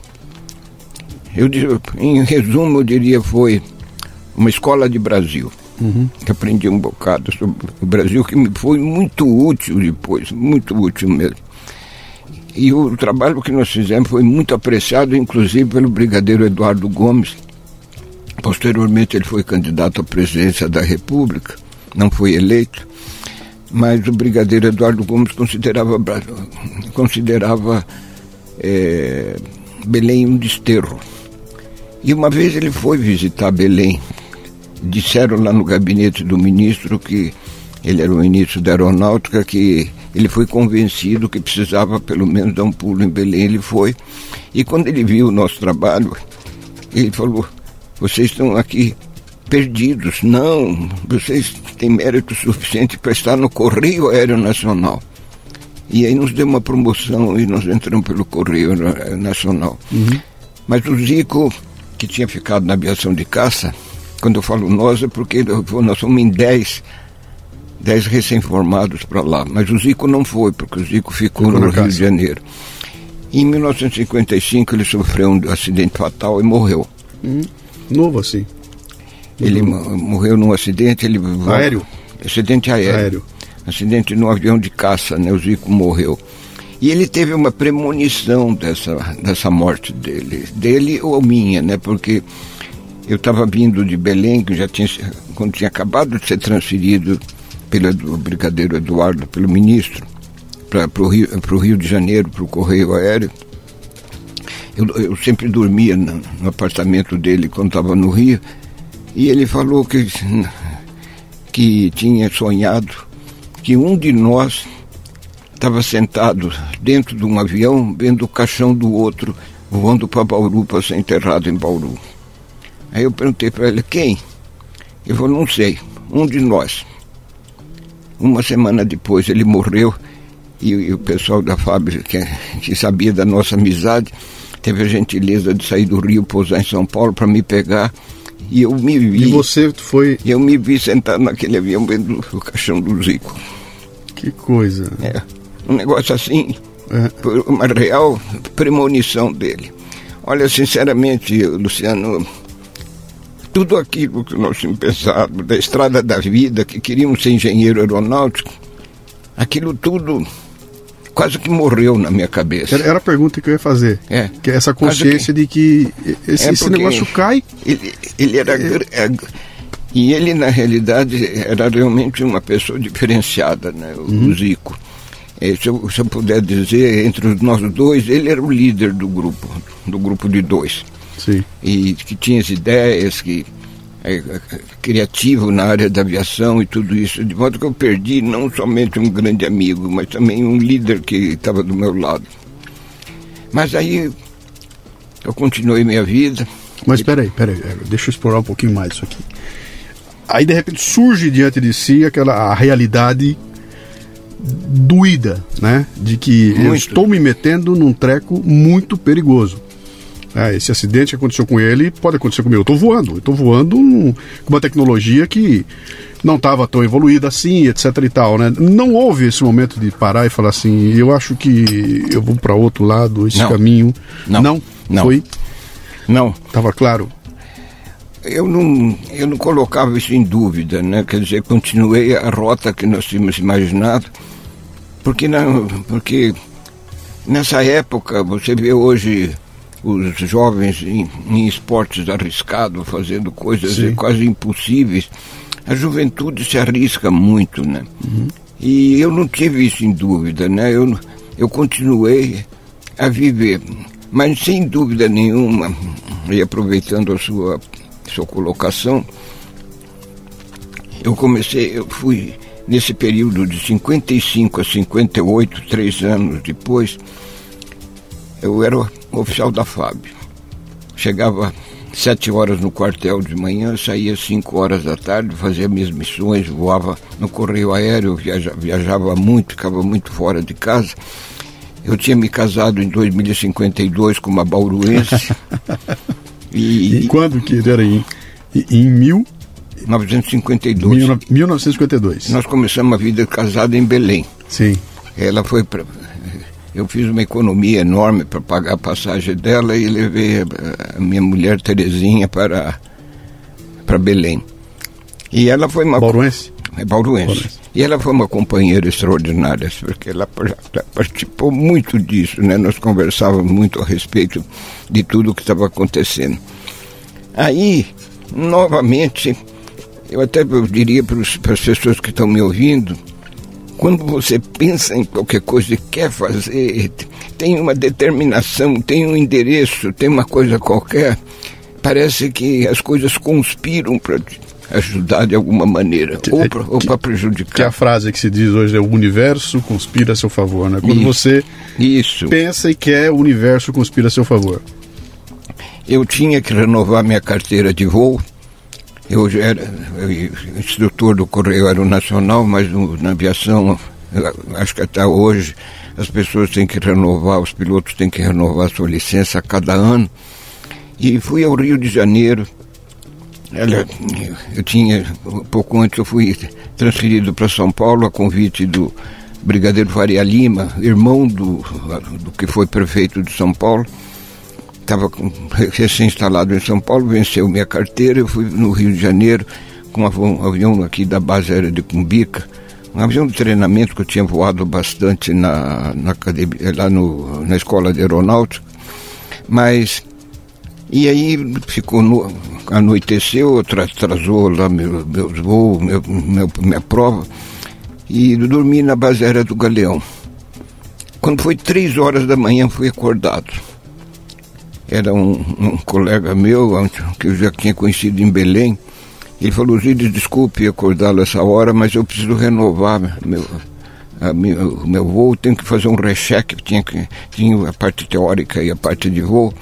Eu, em resumo, eu diria foi uma escola de Brasil. Uhum. Que aprendi um bocado sobre o Brasil, que me foi muito útil depois, muito útil mesmo. E o trabalho que nós fizemos foi muito apreciado, inclusive pelo brigadeiro Eduardo Gomes. Posteriormente, ele foi candidato à presidência da República, não foi eleito, mas o brigadeiro Eduardo Gomes considerava, considerava é, Belém um desterro. E uma vez ele foi visitar Belém. Disseram lá no gabinete do ministro que ele era o ministro da aeronáutica que ele foi convencido que precisava pelo menos dar um pulo em Belém. Ele foi. E quando ele viu o nosso trabalho, ele falou: vocês estão aqui perdidos. Não, vocês têm mérito suficiente para estar no Correio Aéreo Nacional. E aí nos deu uma promoção e nós entramos pelo Correio Nacional. Uhum. Mas o Zico que tinha ficado na aviação de caça, quando eu falo nós é porque nós somos em 10, 10 recém-formados para lá. Mas o Zico não foi, porque o Zico ficou, ficou no Rio de Janeiro. Em 1955 ele sofreu um acidente fatal e morreu. Hum, novo assim. Ele morreu num acidente, ele aéreo. Acidente aéreo. aéreo. Acidente no avião de caça, né? O Zico morreu. E ele teve uma premonição dessa, dessa morte dele, dele ou minha, né? Porque eu estava vindo de Belém, que já tinha, quando tinha acabado de ser transferido pelo brigadeiro Eduardo, pelo ministro, para o Rio, Rio de Janeiro, para o Correio Aéreo. Eu, eu sempre dormia no, no apartamento dele quando estava no Rio, e ele falou que, que tinha sonhado que um de nós estava sentado dentro de um avião vendo o caixão do outro voando para Bauru para ser enterrado em Bauru. Aí eu perguntei para ele, quem? Ele falou, não sei, um de nós. Uma semana depois ele morreu e, e o pessoal da fábrica, que, que, sabia da nossa amizade, teve a gentileza de sair do Rio, pousar em São Paulo para me pegar. E eu me vi. E você foi. Eu me vi sentado naquele avião vendo o caixão do Zico. Que coisa. É. Um negócio assim, é. uma real premonição dele. Olha, sinceramente, Luciano, tudo aquilo que nós tínhamos pensado, da estrada da vida, que queríamos ser engenheiro aeronáutico, aquilo tudo quase que morreu na minha cabeça. Era, era a pergunta que eu ia fazer. É. Que é essa consciência que, de que esse, é esse negócio cai. Ele, ele era. É. é, e ele, na realidade, era realmente uma pessoa diferenciada, né? O uhum. Zico. É, se, eu, se eu puder dizer, entre nós dois, ele era o líder do grupo, do grupo de dois. Sim. E que tinha as ideias, que é, é, criativo na área da aviação e tudo isso, de modo que eu perdi não somente um grande amigo, mas também um líder que estava do meu lado. Mas aí eu continuei minha vida. Mas peraí, peraí, deixa eu explorar um pouquinho mais isso aqui. Aí de repente surge diante de si aquela a realidade doída, né? De que muito. eu estou me metendo num treco muito perigoso. É, esse acidente que aconteceu com ele pode acontecer comigo. Eu estou voando, eu estou voando com uma tecnologia que não estava tão evoluída assim, etc e tal, né? Não houve esse momento de parar e falar assim, eu acho que eu vou para outro lado, esse não. caminho. Não. Não? Não. Foi? Não. Estava claro? Eu não, eu não colocava isso em dúvida, né? Quer dizer, continuei a rota que nós tínhamos imaginado, porque, não, porque nessa época, você vê hoje os jovens em, em esportes arriscados, fazendo coisas Sim. quase impossíveis. A juventude se arrisca muito, né? Uhum. E eu não tive isso em dúvida, né? Eu, eu continuei a viver, mas sem dúvida nenhuma, e aproveitando a sua, sua colocação, eu comecei, eu fui nesse período de 55 a 58, três anos depois, eu era oficial da FAB. Chegava sete horas no quartel de manhã, saía cinco horas da tarde, fazia minhas missões, voava no correio aéreo, viajava, viajava muito, ficava muito fora de casa. Eu tinha me casado em 2052 com uma bauruense. e, e, quando que era em, em mil? 1952. 1952. Nós começamos a vida casada em Belém. Sim. Ela foi para eu fiz uma economia enorme para pagar a passagem dela e levei a, minha mulher Terezinha para, para Belém. E ela foi uma. Bauruense? É bauruense. bauruense. E ela foi uma companheira extraordinária, porque ela participou muito disso, né? Nós conversávamos muito a respeito de tudo o que estava acontecendo. Aí, novamente, eu até diria para as pessoas que estão me ouvindo, quando você pensa em qualquer coisa e quer fazer, tem uma determinação, tem um endereço, tem uma coisa qualquer, parece que as coisas conspiram para ajudar de alguma maneira, ou para prejudicar. Que a frase que se diz hoje é o universo conspira a seu favor, né? Quando isso, você isso. pensa e quer, o universo conspira a seu favor. Eu tinha que renovar minha carteira de voo, eu era instrutor do Correio Aeronacional, mas no, na aviação, acho que até hoje, as pessoas têm que renovar, os pilotos têm que renovar sua licença a cada ano. E fui ao Rio de Janeiro. Ela, eu tinha, pouco antes eu fui transferido para São Paulo a convite do, Brigadeiro Faria Lima, irmão do, do que foi prefeito de São Paulo. Estava recém-instalado em São Paulo, venceu minha carteira, eu fui no Rio de Janeiro com um avião aqui da base aérea de Cumbica, um avião de treinamento que eu tinha voado bastante na, na academia, lá no, na escola de aeronáutica, mas e aí ficou no, anoiteceu, atrasou lá meu, meus voos, meu, meu, minha prova, e dormi na base aérea do Galeão. Quando foi três horas da manhã, fui acordado. Era um, um colega meu, que eu já tinha conhecido em Belém. Ele falou, Zílio, desculpe acordá-lo essa hora, mas eu preciso renovar meu, a, meu, meu voo, tenho que fazer um recheque, tinha, que, tinha a parte teórica e a parte de voo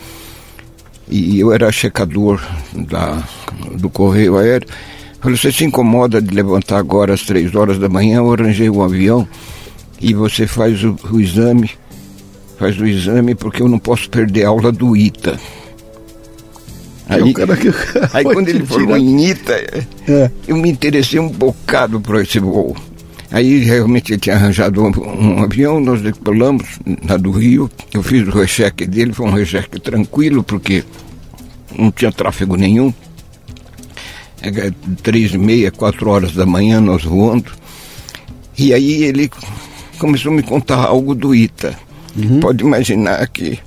e eu era checador da, do correio aéreo. Falei, você se incomoda de levantar agora às três horas da manhã, eu arranjei um avião e você faz o, o exame, faz o exame porque eu não posso perder a aula do ITA. Aí, aí quando ele falou em ITA, é. eu me interessei um bocado por esse voo. Aí realmente ele tinha arranjado um, um, avião, nós decolamos na do Rio, eu fiz o recheque dele, foi um recheque tranquilo, porque não tinha tráfego nenhum. É, três e meia, quatro horas da manhã nós voando. E aí ele começou a me contar algo do ITA. Uhum. Pode imaginar que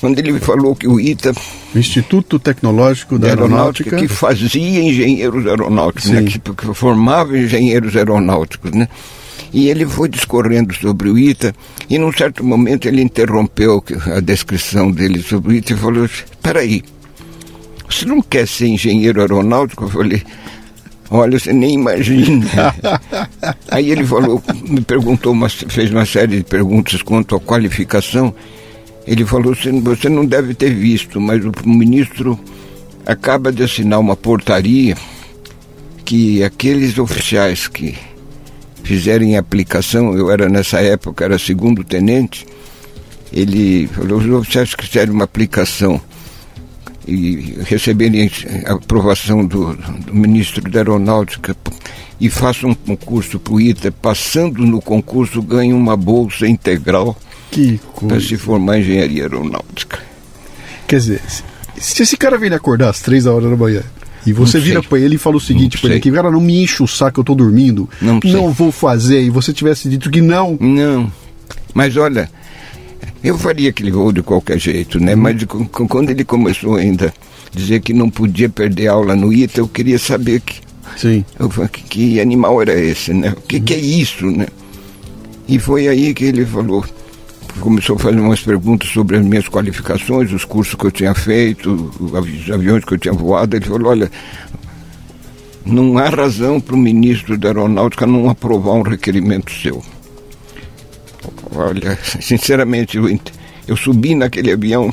quando ele falou que o ITA. Instituto Tecnológico da Aeronáutica. Que fazia engenheiros aeronáuticos, né, que, que formava engenheiros aeronáuticos, né? E ele foi discorrendo sobre o ITA, e num certo momento ele interrompeu a descrição dele sobre o ITA e falou: Espera aí, você não quer ser engenheiro aeronáutico? Eu falei: Olha, você nem imagina. Aí ele falou, me perguntou, uma, fez uma série de perguntas quanto à qualificação. Ele falou: você não deve ter visto, mas o ministro acaba de assinar uma portaria que aqueles oficiais que fizerem aplicação, eu era nessa época, era segundo tenente, ele falou, os oficiais que fizerem uma aplicação e receberem a aprovação do, do ministro da Aeronáutica e façam um concurso para o ITA, passando no concurso ganham uma bolsa integral para se formar em engenharia aeronáutica. Quer dizer, se esse cara vem acordar às três da hora da manhã e você vira para ele e fala o seguinte para ele que cara não me enche o saco, eu tô dormindo, não, não vou fazer, e você tivesse dito que não. Não. Mas olha, eu faria aquele voo de qualquer jeito, né? Mas quando ele começou ainda a dizer que não podia perder aula no ITA, eu queria saber que Sim. Eu que, que animal era esse, né? O que, que é isso, né? E foi aí que ele falou, começou a fazer umas perguntas sobre as minhas qualificações, os cursos que eu tinha feito, os aviões que eu tinha voado. Ele falou: olha, não há razão para o ministro da Aeronáutica não aprovar um requerimento seu. Olha, sinceramente, eu, subi naquele avião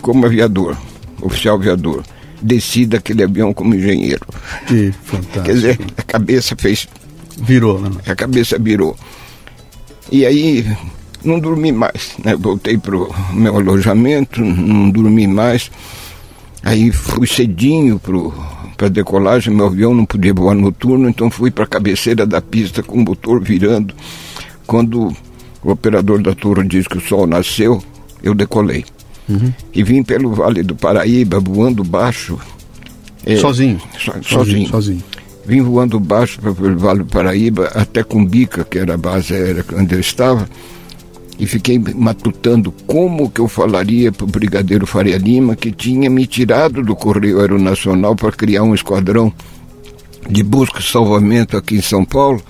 como aviador, oficial aviador. Desci daquele avião como engenheiro. Que fantástico. Quer dizer, a cabeça fez. Virou, né? A cabeça virou. E aí não dormi mais, né? Voltei pro meu alojamento, não dormi mais. Aí fui cedinho pro para decolagem, meu avião não podia voar noturno, então fui para a cabeceira da pista com o motor virando. Quando o operador da torre disse que o sol nasceu, eu decolei. Uhum. E vim pelo Vale do Paraíba, voando baixo. É, sozinho. So, sozinho. Sozinho. Vim voando baixo pelo Vale do Paraíba até Cumbica, que era a base aérea onde eu estava e fiquei matutando como que eu falaria para o Brigadeiro Faria Lima, que tinha me tirado do Correio Aeronacional para criar um esquadrão de busca e salvamento aqui em São Paulo.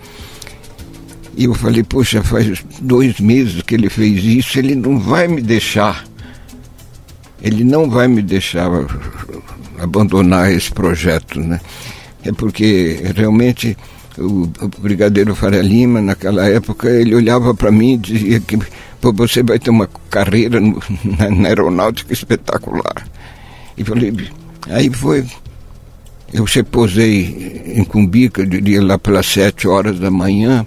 E eu falei, poxa, faz dois meses que ele fez isso, ele não vai me deixar. Ele não vai me deixar abandonar esse projeto, né? É porque realmente o, brigadeiro Faria Lima, naquela época, ele olhava para mim e dizia que você vai ter uma carreira no, na, na, aeronáutica espetacular. E falei, aí foi. Eu repousei em Cumbica, eu diria lá pelas sete horas da manhã,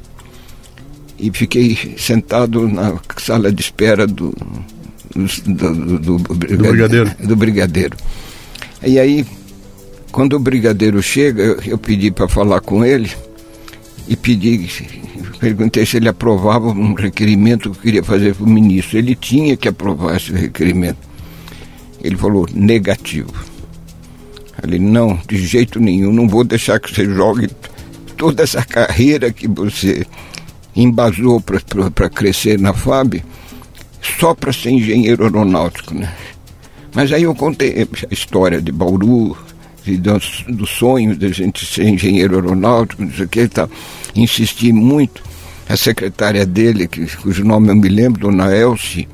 e fiquei sentado na sala de espera do, do, do, do, brigadeiro, do brigadeiro. E aí, quando o brigadeiro chega, eu, eu pedi para falar com ele e pedi perguntei se ele aprovava um requerimento que eu queria fazer para o ministro. Ele tinha que aprovar esse requerimento. Ele falou negativo. Falei, não, de jeito nenhum, não vou deixar que você jogue toda essa carreira que você embasou para crescer na FAB só para ser engenheiro aeronáutico, né? Mas aí eu contei a história de Bauru, do, do sonho de a gente ser engenheiro aeronáutico, não sei o que e tal. Insisti muito. A secretária dele, que, cujo nome eu me lembro, Dona Elsie,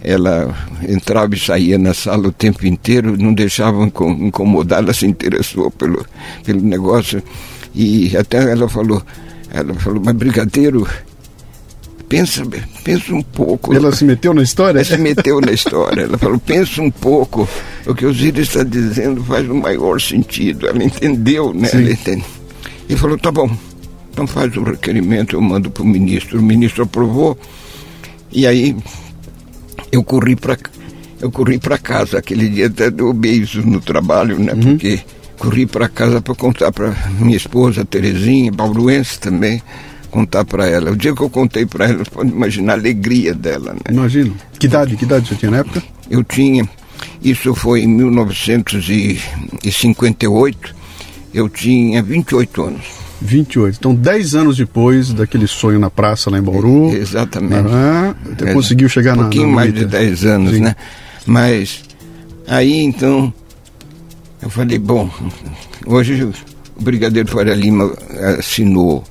ela entrava e saía na sala o tempo inteiro, não deixava incomodar, ela se interessou pelo, pelo negócio. E até ela falou, ela falou, mas brigadeiro, pensa, pensa um pouco. Ela se meteu na história? Ela se meteu na história. Ela falou, pensa um pouco. O que o Zira está dizendo faz o maior sentido. Ela entendeu, né? Ela entende. E falou, tá bom, então faz o requerimento, eu mando para o ministro. O ministro aprovou. E aí eu corri para eu corri para casa. Aquele dia até deu beijo no trabalho, né? Uhum. Porque corri para casa para contar para minha esposa, Terezinha, bauruense também contar para ela. O dia que eu contei para ela, você pode imaginar a alegria dela. Né? Imagino. Que idade, que idade você tinha na época? Eu tinha, isso foi em 1958, eu tinha 28 anos. 28. Então, 10 anos depois daquele sonho na praça lá em Bauru. É, exatamente. Ah, é, conseguiu chegar na. Um pouquinho na mais de 10 anos, Sim. né? Mas aí então eu falei, bom, hoje o Brigadeiro Faria Lima assinou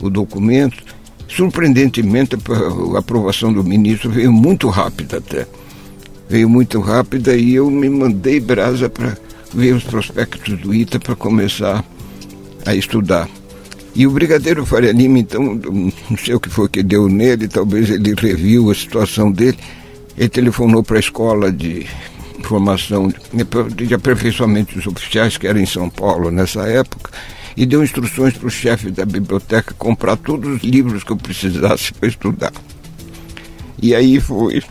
o documento. Surpreendentemente, a aprovação do ministro veio muito rápida até. Veio muito rápida e eu me mandei brasa para ver os prospectos do ITA para começar a estudar. E o Brigadeiro Faria Lima, então, não sei o que foi que deu nele, talvez ele reviu a situação dele. Ele telefonou para a escola de formação, de aperfeiçoamento dos oficiais, que era em São Paulo nessa época, e deu instruções para o chefe da biblioteca comprar todos os livros que eu precisasse para estudar. E aí fui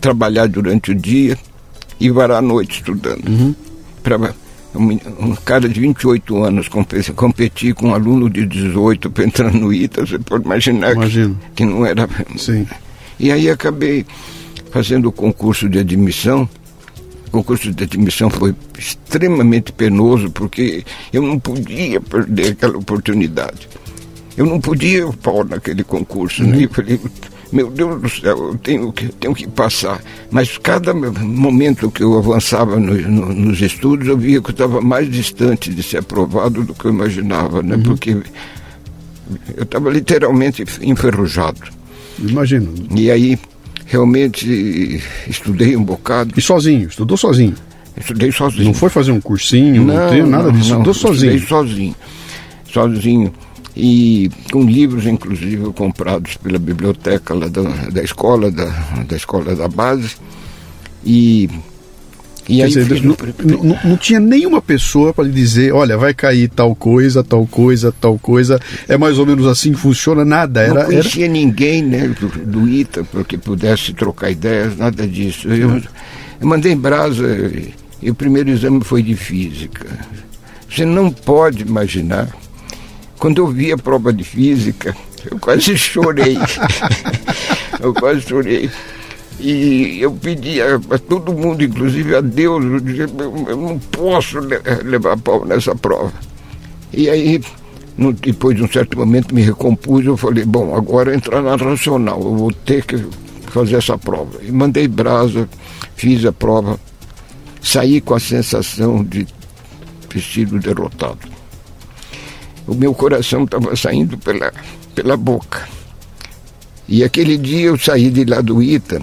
trabalhar durante o dia e varar a noite estudando. Uhum. Pra, um, cara de 28 anos competir, competir com um aluno de 18 para entrar no ITA, você pode imaginar que, que, não era. Sim. E aí acabei fazendo o concurso de admissão o concurso de admissão foi extremamente penoso, porque eu não podia perder aquela oportunidade. Eu não podia pôr naquele concurso. Né? Uhum. Né? Eu falei, meu Deus do céu, eu tenho que, tenho que passar. Mas cada momento que eu avançava no, no, nos estudos, eu via que eu estava mais distante de ser aprovado do que eu imaginava, né? Uhum. Porque eu estava literalmente enferrujado. Imagino. E aí realmente estudei um bocado. E sozinho? Estudou sozinho? Estudei sozinho. Não foi fazer um cursinho, não, não teve nada disso? Não, estudou sozinho? Estudei sozinho. Sozinho. E com livros, inclusive, comprados pela biblioteca lá da, da escola, da, da escola da base. E e aí dizer, não, não, não, tinha nenhuma pessoa para lhe dizer, olha, vai cair tal coisa, tal coisa, tal coisa. É mais ou menos assim que funciona, nada. Era, não conhecia era... ninguém né, do, do ITA para que pudesse trocar ideias, nada disso. Eu, eu mandei em brasa e o primeiro exame foi de física. Você não pode imaginar. Quando eu vi a prova de física, eu quase chorei. eu quase chorei. E eu pedia a todo mundo, inclusive a Deus, eu, dizia, eu não posso levar pau nessa prova. E aí, no, depois de um certo momento, me recompus, eu falei, bom, agora entrar na racional, eu vou ter que fazer essa prova. E mandei brasa, fiz a prova, saí com a sensação de ter sido derrotado. O meu coração estava saindo pela, pela boca. E aquele dia eu saí de lá do Ita,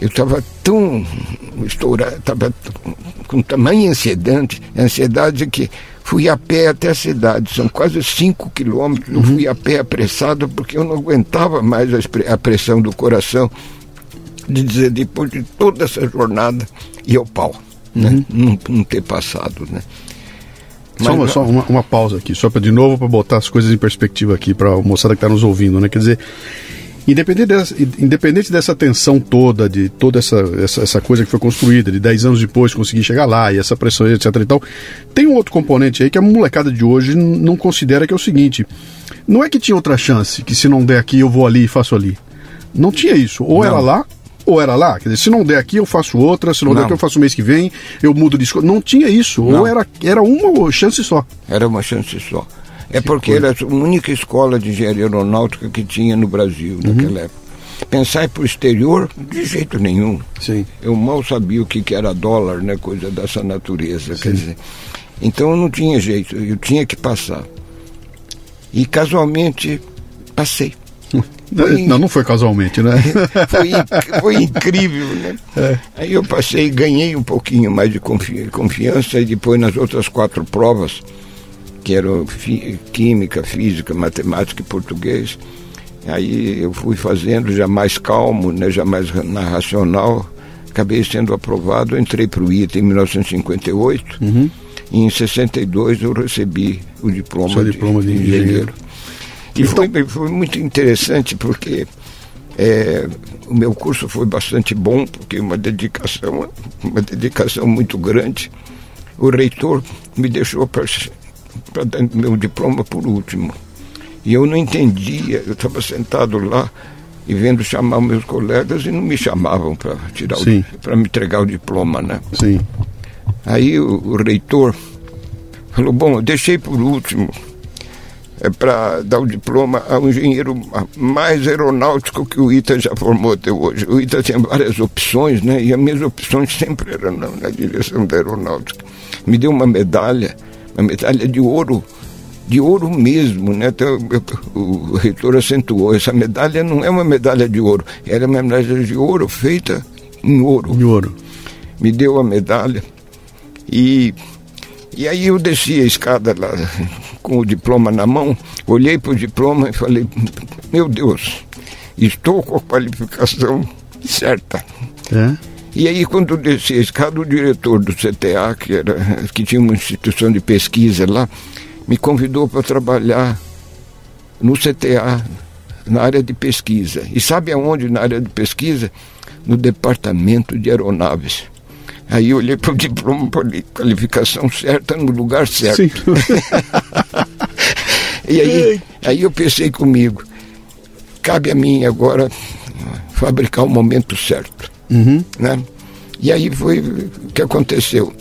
eu estava tão estourado, estava com tamanha ansiedade, ansiedade que fui a pé até a cidade, são quase 5 quilômetros, eu fui a pé apressado porque eu não aguentava mais a pressão do coração de dizer, depois de toda essa jornada, e ao pau, né? uhum. não, não, ter passado, né? Mas, só, uma, só uma, uma, pausa aqui, só para de novo para botar as coisas em perspectiva aqui para a moçada que está nos ouvindo, né? Quer dizer, Independente dessa, independente dessa tensão toda, de toda essa, essa, essa, coisa que foi construída, de 10 anos depois conseguir chegar lá, e essa pressão, etc e tal, tem um outro componente aí que a molecada de hoje não considera que é o seguinte: não é que tinha outra chance, que se não der aqui eu vou ali e faço ali. Não tinha isso. Ou não. era lá, ou era lá. Quer dizer, se não der aqui, eu faço outra, se não, não. der aqui, eu faço mês que vem, eu mudo de escola. Não tinha isso. Não. Ou era, era uma chance só. Era uma chance só. É porque era a única escola de engenharia aeronáutica que tinha no Brasil uhum. naquela época. Pensar para o exterior, de jeito nenhum. Sim. Eu mal sabia o que, que era dólar, né? Coisa dessa natureza. Sim. Quer dizer, então não tinha jeito, eu tinha que passar. E casualmente passei. Foi, não, não foi casualmente, né? foi, foi incrível, né? É. Aí eu passei, ganhei um pouquinho mais de confiança e depois nas outras quatro provas que eram química, física, matemática e português. Aí eu fui fazendo já mais calmo, né, já mais na racional. Acabei sendo aprovado, entrei para o ITA em 1958 uhum. e em 62 eu recebi o diploma, diploma de, de, engenheiro. engenheiro. E então... foi, foi muito interessante porque é, o meu curso foi bastante bom, porque uma dedicação, uma dedicação muito grande. O reitor me deixou para dar meu diploma por último. E eu não entendia, eu estava sentado lá e vendo chamar meus colegas e não me chamavam para tirar para me entregar o diploma, né? Sim. Aí o, o reitor falou, bom, eu deixei por último é para dar o diploma ao engenheiro mais aeronáutico que o ITA já formou até hoje. O ITA tinha várias opções, né? E as minhas opções sempre eram na, na direção da aeronáutica. Me deu uma medalha uma medalha de ouro, de ouro mesmo, né? Então, o reitor acentuou, essa medalha não é uma medalha de ouro, era uma medalha de ouro feita em ouro. Em ouro. Me deu a medalha e, e aí eu desci a escada lá com o diploma na mão, olhei para o diploma e falei, meu Deus, estou com a qualificação certa. É? E aí, quando desci a escada, o diretor do CTA, que, era, que tinha uma instituição de pesquisa lá, me convidou para trabalhar no CTA, na área de pesquisa. E sabe aonde na área de pesquisa? No departamento de aeronaves. Aí eu olhei para o diploma, para a qualificação certa, no lugar certo. e aí, aí eu pensei comigo, cabe a mim agora fabricar o momento certo. Uhum. Né? E aí foi o que aconteceu.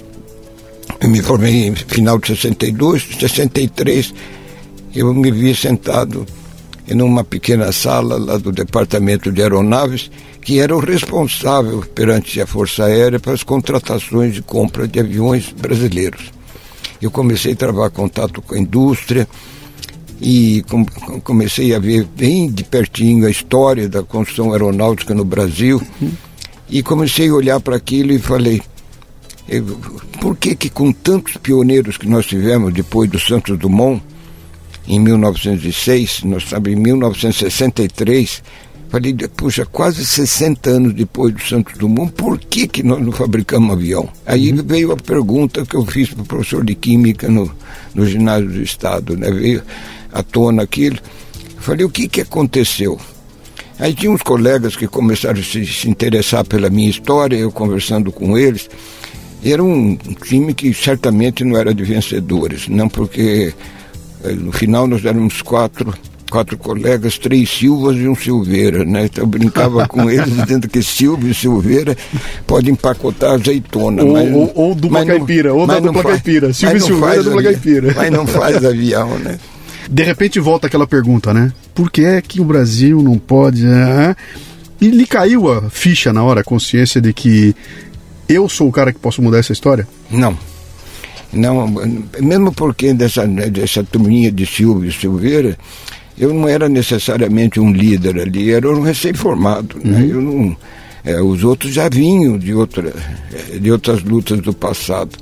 Eu me formei em final de 62, 63, eu me vi sentado em uma pequena sala lá do Departamento de Aeronaves, que era o responsável perante a Força Aérea para as contratações de compra de aviões brasileiros. Eu comecei a trabalhar contato com a indústria e comecei a ver bem de pertinho a história da construção aeronáutica no Brasil. Uhum e comecei a olhar para aquilo e falei, por que que com tantos pioneiros que nós tivemos depois do Santos Dumont, em 1906, nós estamos em 1963, falei, puxa, quase 60 anos depois do Santos Dumont, por que que nós não fabricamos avião? Aí uhum. veio a pergunta que eu fiz para o professor de Química no, no ginásio do Estado, né? veio à tona aquilo. Falei, o que que aconteceu? Aí tinha uns colegas que começaram a se, se interessar pela minha história, eu conversando com eles. Era um time que certamente não era de vencedores, não porque eh, no final nós éramos quatro, quatro colegas, três Silvas e um Silveira, né? Então eu brincava com eles dizendo que Silva e Silveira podem empacotar azeitona. Ou, mas, ou, ou dupla caipira, ou da dupla caipira. Silva e Silveira, dupla caipira. Mas não faz avião, né? De repente volta aquela pergunta, né? Por que é que o Brasil não pode. Né? E lhe caiu a ficha na hora, a consciência de que eu sou o cara que posso mudar essa história? Não. Não, mesmo porque dessa, dessa turminha de Silvio Silveira, eu não era necessariamente um líder ali, era um recém-formado. Né? Uhum. Eu não, é, os outros já vinham de, outra, de outras lutas do passado.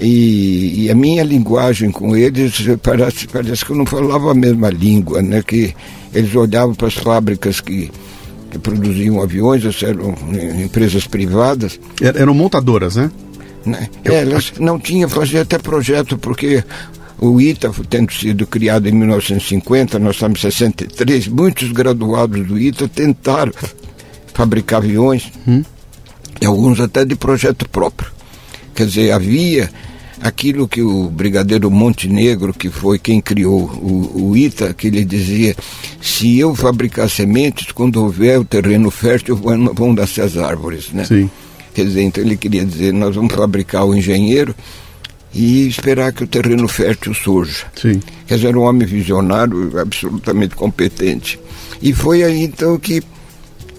E, e, a minha linguagem com eles parece, parece que eu não falava a mesma língua, né? Que eles olhavam para as fábricas que, que produziam aviões, eram empresas privadas. Eram montadoras, né? né? É, elas não tinham, fazia até projeto, porque o ITA tendo sido criado em 1950, nós estamos em 63, muitos graduados do ITA tentaram fabricar aviões, hum. e alguns até de projeto próprio. Quer dizer, havia aquilo que o brigadeiro Montenegro, que foi quem criou o, o ITA, que ele dizia, se eu fabricar sementes, quando houver o terreno fértil, vão nascer as árvores, né? Sim. Quer dizer, então ele queria dizer, nós vamos fabricar o engenheiro e esperar que o terreno fértil surja. Sim. Quer dizer, era um homem visionário, absolutamente competente. E foi aí então que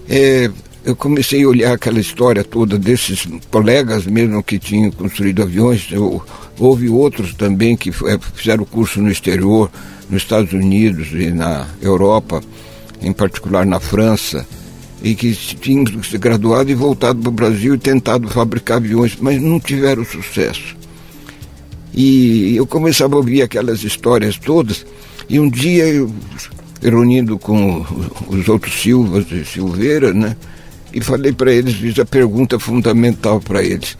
é, eu comecei a olhar aquela história toda desses colegas mesmo que tinham construído aviões. Eu, houve outros também que é, fizeram curso no exterior, nos Estados Unidos e na Europa, em particular na França, e que tinham se graduado e voltado para o Brasil e tentado fabricar aviões, mas não tiveram sucesso. E eu começava a ouvir aquelas histórias todas, e um dia eu, reunindo com os outros Silvas e Silveira, né? E falei para eles, fiz a pergunta fundamental para eles.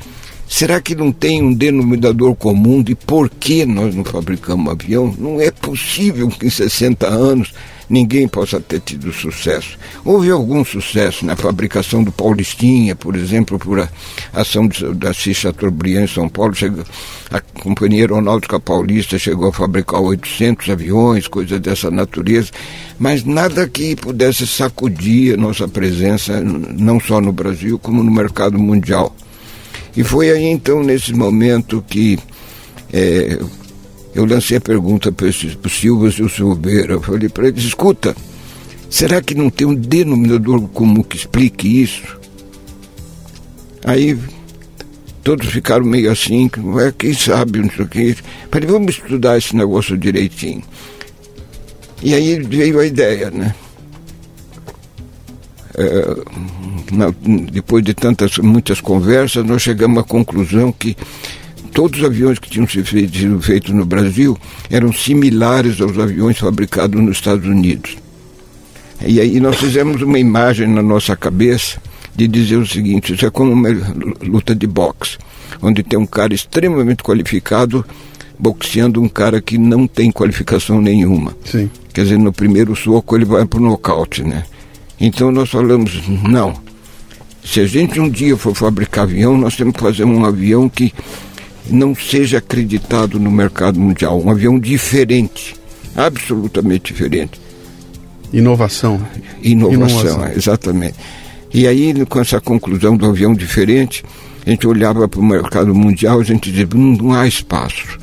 Será que não tem um denominador comum de por que nós não fabricamos avião? Não é possível que em 60 anos ninguém possa ter tido sucesso. Houve algum sucesso na fabricação do Paulistinha, por exemplo, por a ação da Cis Chateaubriand em São Paulo. Chegou, a Companhia Aeronáutica Paulista chegou a fabricar 800 aviões, coisas dessa natureza, mas nada que pudesse sacudir a nossa presença, não só no Brasil, como no mercado mundial. E foi aí então, nesse momento, que é, eu lancei a pergunta para o Silvas e o Silveira. Eu falei para eles: escuta, será que não tem um denominador comum que explique isso? Aí todos ficaram meio assim, é, quem sabe, não sei o que. Falei, vamos estudar esse negócio direitinho. E aí veio a ideia, né? É, na, depois de tantas, muitas conversas, nós chegamos à conclusão que todos os aviões que tinham sido feitos no Brasil eram similares aos aviões fabricados nos Estados Unidos. E aí nós fizemos uma imagem na nossa cabeça de dizer o seguinte: isso é como uma luta de boxe, onde tem um cara extremamente qualificado boxeando um cara que não tem qualificação nenhuma. Sim. Quer dizer, no primeiro soco ele vai para o nocaute, né? Então nós falamos: não. Se a gente um dia for fabricar avião, nós temos que fazer um avião que não seja acreditado no mercado mundial. Um avião diferente, absolutamente diferente. Inovação. Inovação, Inovação. exatamente. E aí, com essa conclusão do avião diferente, a gente olhava para o mercado mundial e a gente dizia, não, não há espaço.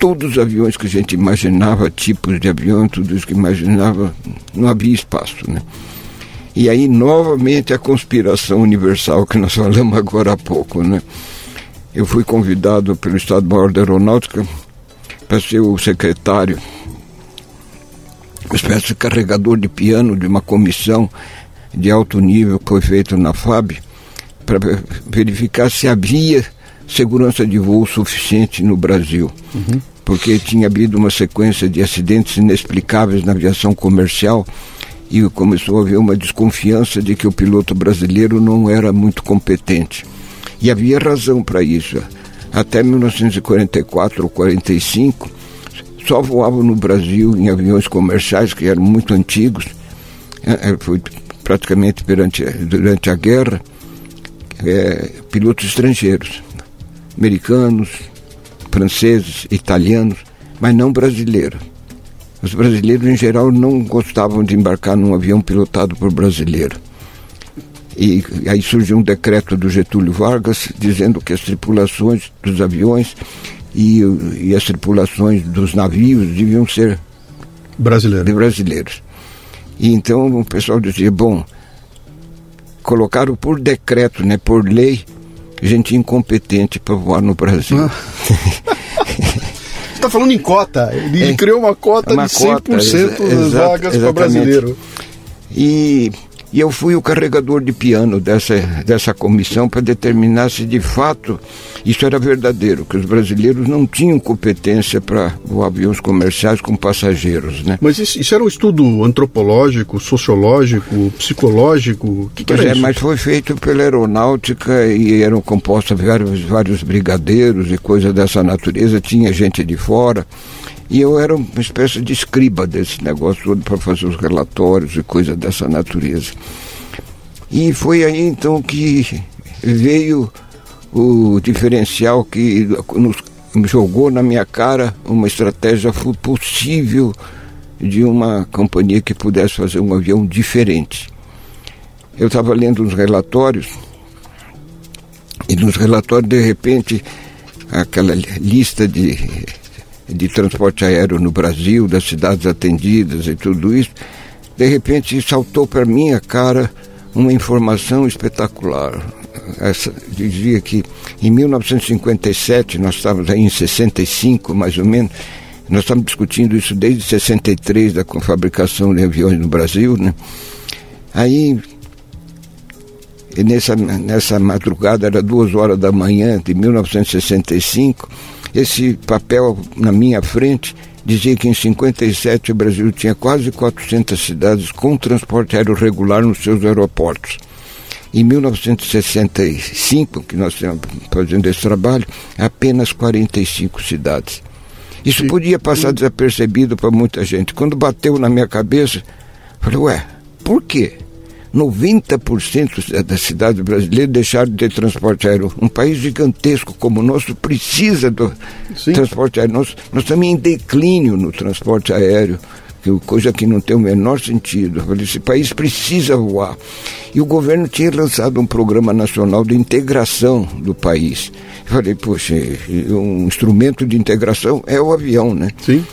Todos os aviões que a gente imaginava, tipos de avião, tudo isso que imaginava, não havia espaço, né? E aí, novamente, a conspiração universal que nós falamos agora há pouco, né? eu fui convidado pelo Estado-Maior da Aeronáutica para ser o secretário, uma espécie de carregador de piano de uma comissão de alto nível que foi feita na FAB, para verificar se havia segurança de voo suficiente no Brasil. Uhum. Porque tinha havido uma sequência de acidentes inexplicáveis na aviação comercial e começou a haver uma desconfiança de que o piloto brasileiro não era muito competente. E havia razão para isso. Até 1944 ou 45, só voavam no Brasil em aviões comerciais que eram muito antigos. É, é, foi praticamente durante, a guerra, é, pilotos estrangeiros, americanos, franceses, italianos, mas não brasileiros. Os brasileiros, em geral, não gostavam de embarcar num avião pilotado por brasileiro. E aí surgiu um decreto do Getúlio Vargas dizendo que as tripulações dos aviões e, e as tripulações dos navios deviam ser brasileiros. brasileiros. E então o pessoal dizia, bom, colocaram por decreto, né, por lei, gente incompetente para voar no Brasil. Ah. Está falando em cota. Ele é, criou uma cota uma de 100% cota, das vagas para brasileiro. E E eu fui o carregador de piano dessa, dessa comissão para determinar se de fato isso era verdadeiro, que os brasileiros não tinham competência para voar aviões comerciais com passageiros. Né? Mas isso, isso era um estudo antropológico, sociológico, psicológico? O que, que pois era é, isso? mas foi feito pela aeronáutica e eram compostos vários, vários brigadeiros e coisas dessa natureza, tinha gente de fora. E eu era uma espécie de escriba desse negócio todo para fazer os relatórios e coisas dessa natureza. E foi aí então que veio o diferencial que nos jogou na minha cara uma estratégia possível de uma companhia que pudesse fazer um avião diferente. Eu estava lendo uns relatórios e nos relatórios de repente aquela lista de de transporte aéreo no Brasil, das cidades atendidas e tudo isso, de repente saltou para minha cara uma informação espetacular. Essa dizia que em 1957, nós estávamos aí em 65 mais ou menos, nós estamos discutindo isso desde 63 da fabricação de aviões no Brasil, né? Aí nessa, nessa madrugada, era duas horas da manhã de 1965, esse papel na minha frente dizia que em 57 o Brasil tinha quase 400 cidades com transporte aéreo regular nos seus aeroportos. Em 1965, que nós estamos fazendo esse trabalho, apenas 45 cidades. Isso podia passar desapercebido para muita gente. Quando bateu na minha cabeça, falei, ué, por quê? 90% das cidades brasileiras deixaram de ter transporte aéreo. Um país gigantesco como o nosso precisa do Sim. transporte aéreo. Nós, nós estamos em declínio no transporte aéreo, coisa que não tem o menor sentido. Esse país precisa voar. E o governo tinha lançado um programa nacional de integração do país. Eu falei, poxa, um instrumento de integração é o avião, né? Sim.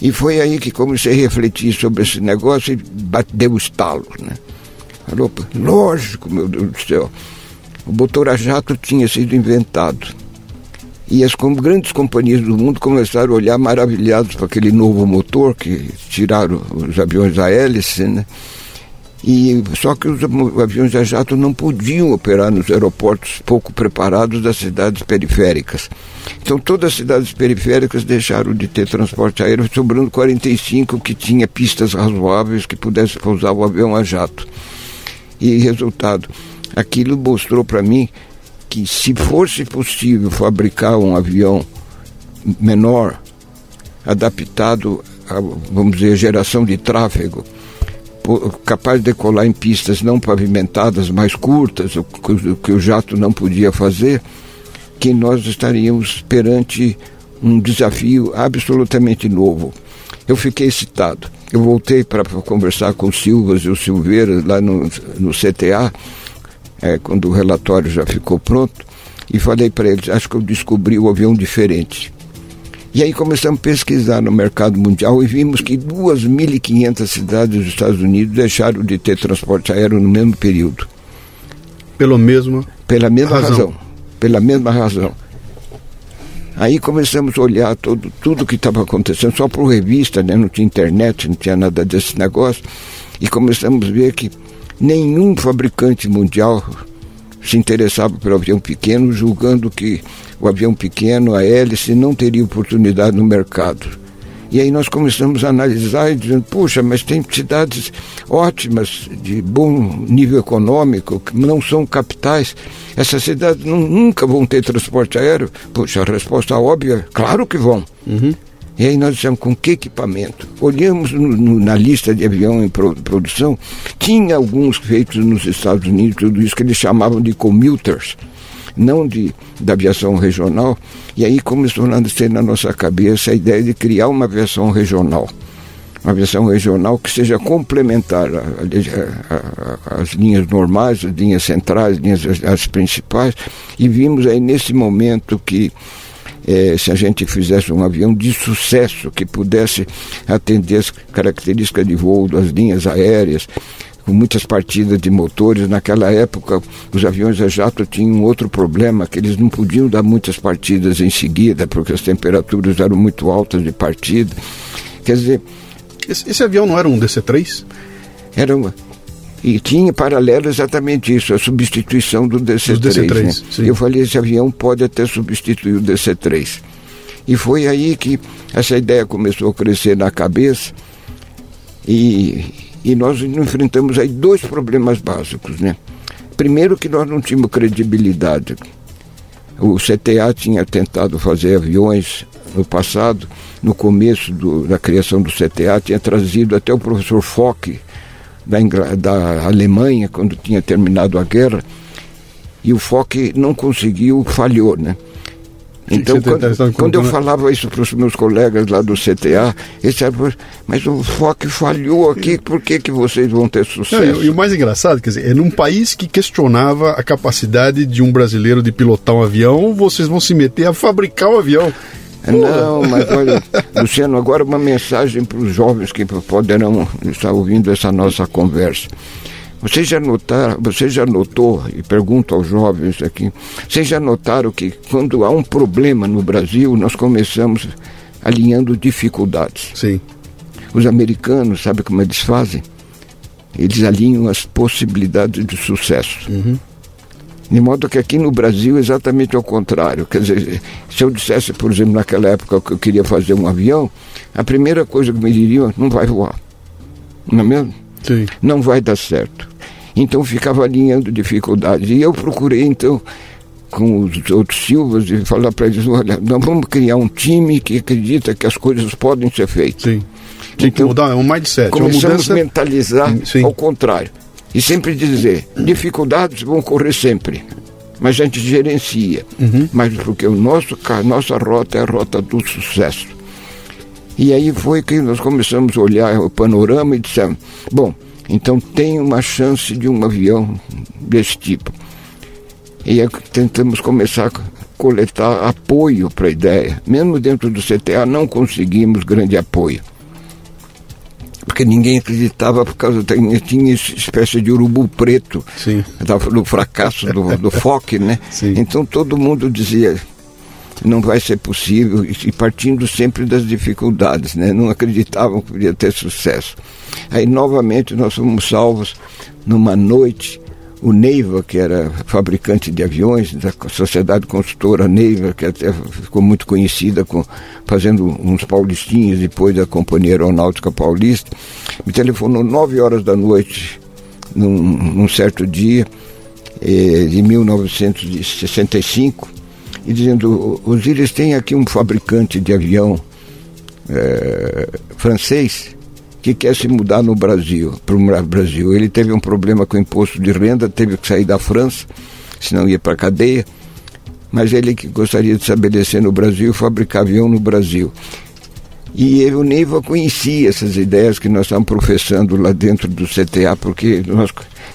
E foi aí que comecei a refletir sobre esse negócio e deu o estalo, né? Lógico, meu Deus do céu. O motor a jato tinha sido inventado. E as grandes companhias do mundo começaram a olhar maravilhados para aquele novo motor que tiraram os aviões a hélice, né? E, só que os aviões a jato não podiam operar nos aeroportos pouco preparados das cidades periféricas. Então todas as cidades periféricas deixaram de ter transporte aéreo, sobrando 45 que tinha pistas razoáveis que pudesse pousar o avião a jato. E resultado, aquilo mostrou para mim que se fosse possível fabricar um avião menor, adaptado a, vamos dizer, geração de tráfego, capaz de decolar em pistas não pavimentadas, mais curtas, o que o jato não podia fazer, que nós estaríamos perante um desafio absolutamente novo. Eu fiquei excitado. Eu voltei para conversar com o Silvas e o Silveira lá no, no CTA, é, quando o relatório já ficou pronto, e falei para eles: acho que eu descobri o avião diferente. E aí começamos a pesquisar no mercado mundial e vimos que 2.500 cidades dos Estados Unidos deixaram de ter transporte aéreo no mesmo período. Pelo mesmo Pela mesma razão. razão. Pela mesma razão. Aí começamos a olhar todo, tudo que estava acontecendo, só por revista, né? não tinha internet, não tinha nada desse negócio. E começamos a ver que nenhum fabricante mundial se interessava pelo avião pequeno, julgando que o avião pequeno, a hélice, não teria oportunidade no mercado. E aí nós começamos a analisar e dizendo, puxa, mas tem cidades ótimas, de bom nível econômico, que não são capitais. Essas cidades não, nunca vão ter transporte aéreo? Puxa, a resposta óbvia, claro que vão. Uhum. E aí nós dissemos, com que equipamento? Olhamos no, no, na lista de avião em pro, produção, tinha alguns feitos nos Estados Unidos, tudo isso que eles chamavam de commuters, não de, da aviação regional. E aí começou a nascer na nossa cabeça a ideia de criar uma aviação regional. Uma aviação regional que seja complementar às linhas normais, as linhas centrais, as, linhas, as principais. E vimos aí nesse momento que é, se a gente fizesse um avião de sucesso que pudesse atender as características de voo das linhas aéreas, com muitas partidas de motores. Naquela época, os aviões a jato tinham outro problema, que eles não podiam dar muitas partidas em seguida, porque as temperaturas eram muito altas de partida. Quer dizer... Esse, esse avião não era um DC-3? Era uma... E tinha paralelo exatamente isso, a substituição do DC-3. DC-3 né? Eu falei, esse avião pode até substituir o DC-3. E foi aí que essa ideia começou a crescer na cabeça e, e nós enfrentamos aí dois problemas básicos, né? Primeiro que nós não tínhamos credibilidade. O CTA tinha tentado fazer aviões no passado, no começo do, da criação do CTA, tinha trazido até o professor Fock da, da Alemanha, quando tinha terminado a guerra, e o Fock não conseguiu, falhou, né? Então, quando, quando, eu falava isso para os meus colegas lá do CTA, eles disseram, mas o FOC falhou aqui, por que, que vocês vão ter sucesso? Não, e, o mais engraçado, quer dizer, é num país que questionava a capacidade de um brasileiro de pilotar um avião, vocês vão se meter a fabricar um avião. Não, mas olha, Luciano, agora uma mensagem para os jovens que poderão estar ouvindo essa nossa conversa. Você já notaram, você já notou, e pergunto aos jovens aqui, vocês já notaram que quando há um problema no Brasil, nós começamos alinhando dificuldades. Sim. Os americanos, sabe como eles fazem? Eles alinham as possibilidades de sucesso. Uhum. De modo que aqui no Brasil é exatamente ao contrário. Quer dizer, se eu dissesse, por exemplo, naquela época que eu queria fazer um avião, a primeira coisa que me diriam, não vai voar. Não é mesmo? Sim. Não vai dar certo. Então ficava alinhando dificuldades. E eu procurei, então, com os outros Silvas, e falar para eles: olha, nós vamos criar um time que acredita que as coisas podem ser feitas. Sim. Tem então, que mudar, é um mindset. Começamos a mentalizar Sim. ao contrário. E sempre dizer: dificuldades vão ocorrer sempre. Mas a gente gerencia. Uhum. Mas porque o nosso, a nossa rota é a rota do sucesso. E aí foi que nós começamos a olhar o panorama e dissemos: bom, então tem uma chance de um avião desse tipo. E é tentamos começar a coletar apoio para a ideia. Mesmo dentro do CTA não conseguimos grande apoio. Porque ninguém acreditava por causa da tinha espécie de urubu preto Sim. do fracasso do, do FOC, né? Sim. Então todo mundo dizia, não vai ser possível, e partindo sempre das dificuldades, né? não acreditavam que podia ter sucesso. Aí novamente nós fomos salvos numa noite. O Neiva, que era fabricante de aviões, da Sociedade Construtora Neiva, que até ficou muito conhecida com, fazendo uns paulistinhos depois da Companhia Aeronáutica Paulista, me telefonou nove horas da noite, num, num certo dia, eh, de 1965, e dizendo: Osíris, tem aqui um fabricante de avião é, francês que quer se mudar no Brasil, para o Brasil. Ele teve um problema com o imposto de renda, teve que sair da França, senão ia para a cadeia. Mas ele que gostaria de estabelecer no Brasil, fabricar avião no Brasil. E eu, o Neiva conhecia essas ideias que nós estamos professando lá dentro do CTA, porque nós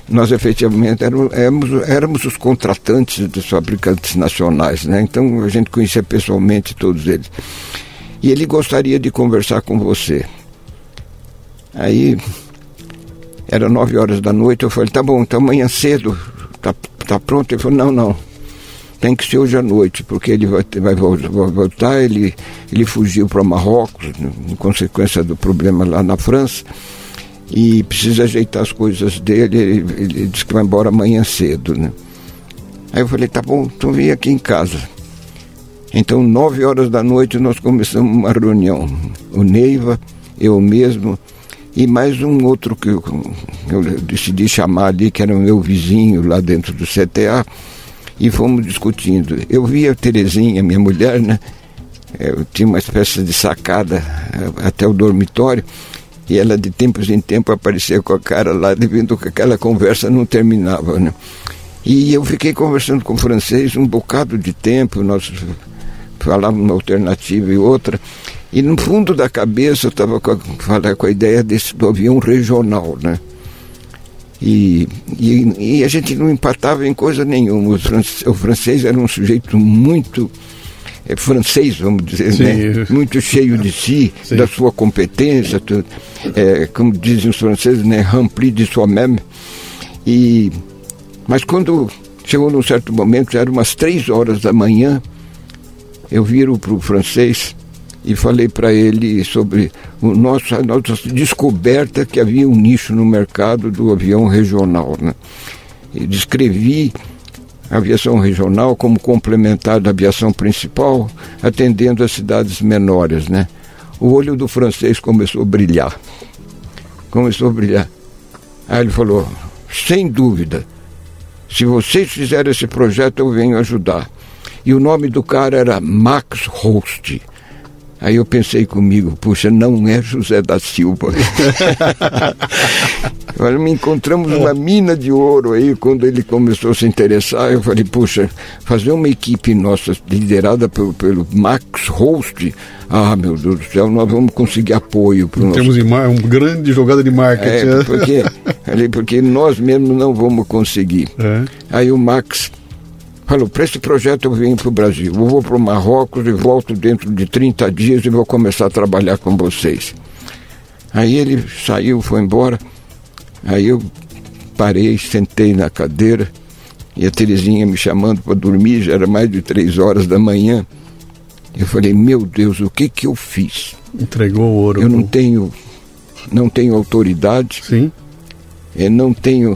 nós efetivamente éramos, éramos, éramos, os contratantes dos fabricantes nacionais, né? Então a gente conhecia pessoalmente todos eles. E ele gostaria de conversar com você. Aí era nove horas da noite, eu falei, tá bom, então amanhã cedo, tá, tá pronto? Ele falou, não, não, tem que ser hoje à noite, porque ele vai, vai voltar, ele, ele fugiu para Marrocos, em consequência do problema lá na França e precisa ajeitar as coisas dele. Ele, ele disse que vai embora amanhã cedo, né? Aí eu falei, tá bom, então vem aqui em casa. Então, nove horas da noite, nós começamos uma reunião. O Neiva, eu mesmo, e mais um outro que eu, eu decidi chamar ali, que era o meu vizinho lá dentro do CTA, e fomos discutindo. Eu vi a Terezinha, minha mulher, né? Eu tinha uma espécie de sacada eh, até o dormitório, e ela de tempos em tempos aparecia com a cara lá, vendo que aquela conversa não terminava, né? E eu fiquei conversando com o francês um bocado de tempo, nós falávamos uma alternativa e outra, e no fundo da cabeça eu estava com, a, com a ideia desse, do avião regional, né? E, e, e, a gente não empatava em coisa nenhuma. O francês, o francês era um sujeito muito é, francês, vamos dizer, né? muito cheio de si, Sim. da sua competência, tudo, é, como dizem os franceses, né? rempli de soi-même. E, mas quando chegou num certo momento, já eram umas três horas da manhã, eu viro para o francês e falei para ele sobre o nosso, a nossa descoberta que havia um nicho no mercado do avião regional. Né? E descrevi aviação regional como complementar da aviação principal, atendendo as cidades menores. Né? O olho do francês começou a brilhar. Começou a brilhar. Aí ele falou: sem dúvida, se vocês fizerem esse projeto, eu venho ajudar. E o nome do cara era Max Host. Aí eu pensei comigo, puxa, não é José da Silva. Olha, me encontramos uma mina de ouro aí, quando ele começou a se interessar, eu falei, puxa, fazer uma equipe nossa liderada pelo, pelo Max Host, ah, meu Deus do céu, nós vamos conseguir apoio para o Temos nosso... uma grande jogada de marketing. É, né? porque, porque nós mesmos não vamos conseguir. É. Aí o Max Falou, para esse projeto eu venho para o Brasil. Eu vou para o Marrocos e volto dentro de 30 dias e vou começar a trabalhar com vocês. Aí ele saiu, foi embora. Aí eu parei, sentei na cadeira e a Terezinha me chamando para dormir, já era mais de três horas da manhã. Eu falei, meu Deus, o que que eu fiz? Entregou o ouro. Eu não tenho, não tenho autoridade. Sim. Eu não tenho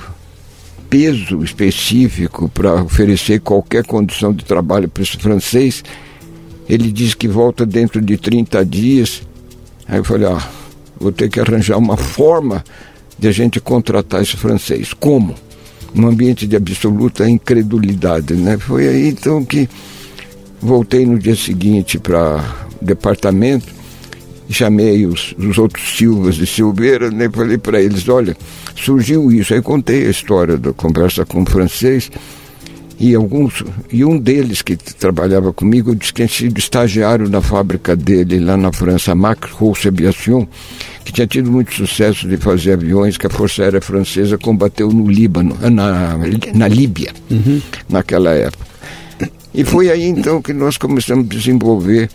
peso específico para oferecer qualquer condição de trabalho para esse francês. Ele diz que volta dentro de 30 dias. Aí eu falei, ah, vou ter que arranjar uma forma de a gente contratar esse francês. Como? Num ambiente de absoluta incredulidade, né? Foi aí então que voltei no dia seguinte para o departamento chamei os, os outros Silvas de Silveira, né, falei para eles, olha, surgiu isso. Aí contei a história da conversa com o francês e alguns e um deles que trabalhava comigo disse que tinha sido estagiário na fábrica dele lá na França, Max Rousse Aviation, que tinha tido muito sucesso de fazer aviões que a Força Aérea Francesa combateu no Líbano, na, na Líbia, uhum. naquela época. E foi aí então que nós começamos a desenvolver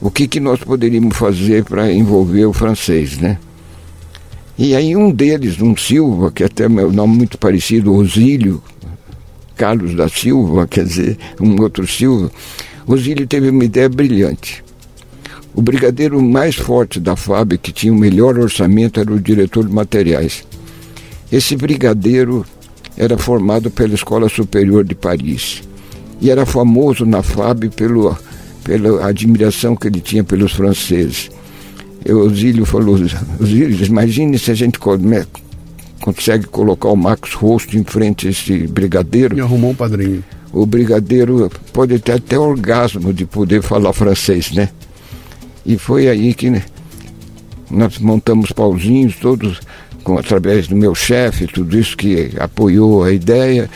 o que, que nós poderíamos fazer para envolver o francês, né? E aí um deles, um Silva, que até meu nome muito parecido, Osílio Carlos da Silva, quer dizer, um outro Silva, Osílio teve uma ideia brilhante. O brigadeiro mais forte da FAB, que tinha o melhor orçamento, era o diretor de materiais. Esse brigadeiro era formado pela Escola Superior de Paris e era famoso na FAB pelo pela admiração que ele tinha pelos franceses. O Osílio falou, Osílio, imagine se a gente come, consegue colocar o Max Rosto em frente a esse brigadeiro. E arrumou um padrinho. O brigadeiro pode ter até orgasmo de poder falar francês, né? E foi aí que né, nós montamos pauzinhos, todos com, através do meu chefe, tudo isso que apoiou a ideia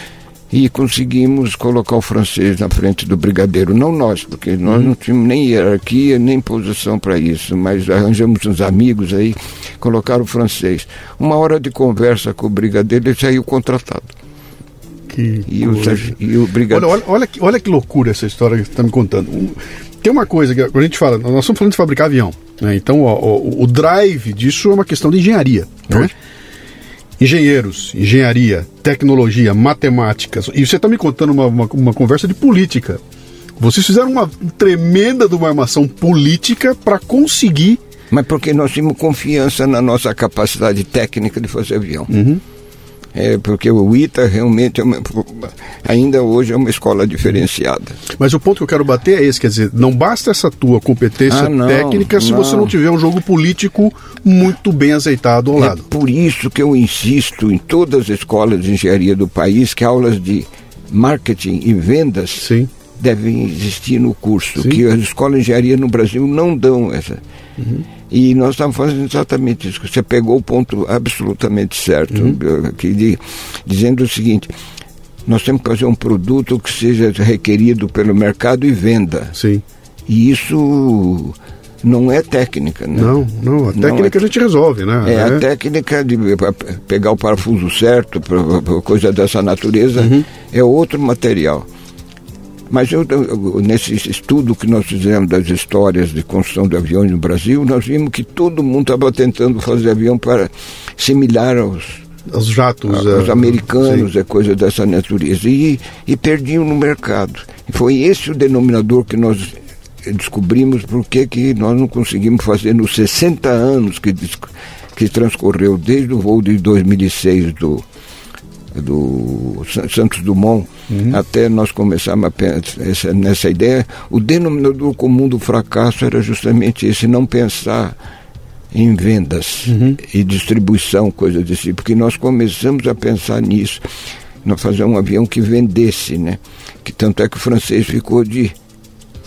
e conseguimos colocar o francês na frente do brigadeiro. Não nós, porque nós uhum. não tínhamos nem hierarquia, nem posição para isso, mas arranjamos uns amigos aí, colocaram o francês. Uma hora de conversa com o brigadeiro, ele saiu contratado. Que e, o, e o brigadeiro... Olha, olha, olha, que, olha que loucura essa história que você está me contando. Um, tem uma coisa que a gente fala, nós estamos falando de fabricar avião. Né? Então, ó, o, o, drive disso é uma questão de engenharia. Né? Engenheiros, engenharia, tecnologia, matemáticas. E você está me contando uma, uma, uma, conversa de política. Vocês fizeram uma tremenda de uma armação política para conseguir. Mas porque nós tínhamos confiança na nossa capacidade técnica de fazer avião. Uhum. É, porque o ITA realmente é uma, ainda hoje é uma escola diferenciada. Mas o ponto que eu quero bater é esse, quer dizer, não basta essa tua competência ah, não, técnica se não. você não tiver um jogo político muito bem azeitado ao é lado. Por isso que eu insisto em todas as escolas de engenharia do país que aulas de marketing e vendas Sim. devem existir no curso, Sim. que as escolas de engenharia no Brasil não dão essa. Uhum. E nós estamos fazendo exatamente isso. Você pegou o ponto absolutamente certo, uhum. aqui de, dizendo o seguinte: nós temos que fazer um produto que seja requerido pelo mercado e venda. Sim. E isso não é técnica, né? Não, não, a técnica não é, a gente resolve, né? É, é, a técnica de pegar o parafuso certo, coisa dessa natureza, uhum. é outro material. Mas eu, nesse estudo que nós fizemos das histórias de construção de aviões no Brasil, nós vimos que todo mundo estava tentando fazer avião para similar aos, os jatos, aos é, americanos, sim. é coisa dessa natureza, e, e perdiam no mercado. E foi esse o denominador que nós descobrimos por que, que nós não conseguimos fazer nos 60 anos que, que transcorreu desde o voo de 2006 do, do Santos Dumont uhum. até nós começarmos a pensar nessa ideia, o denominador comum do fracasso era justamente esse, não pensar em vendas uhum. e distribuição, coisa desse tipo, porque nós começamos a pensar nisso, nós fazer um avião que vendesse, né? Que tanto é que o francês ficou de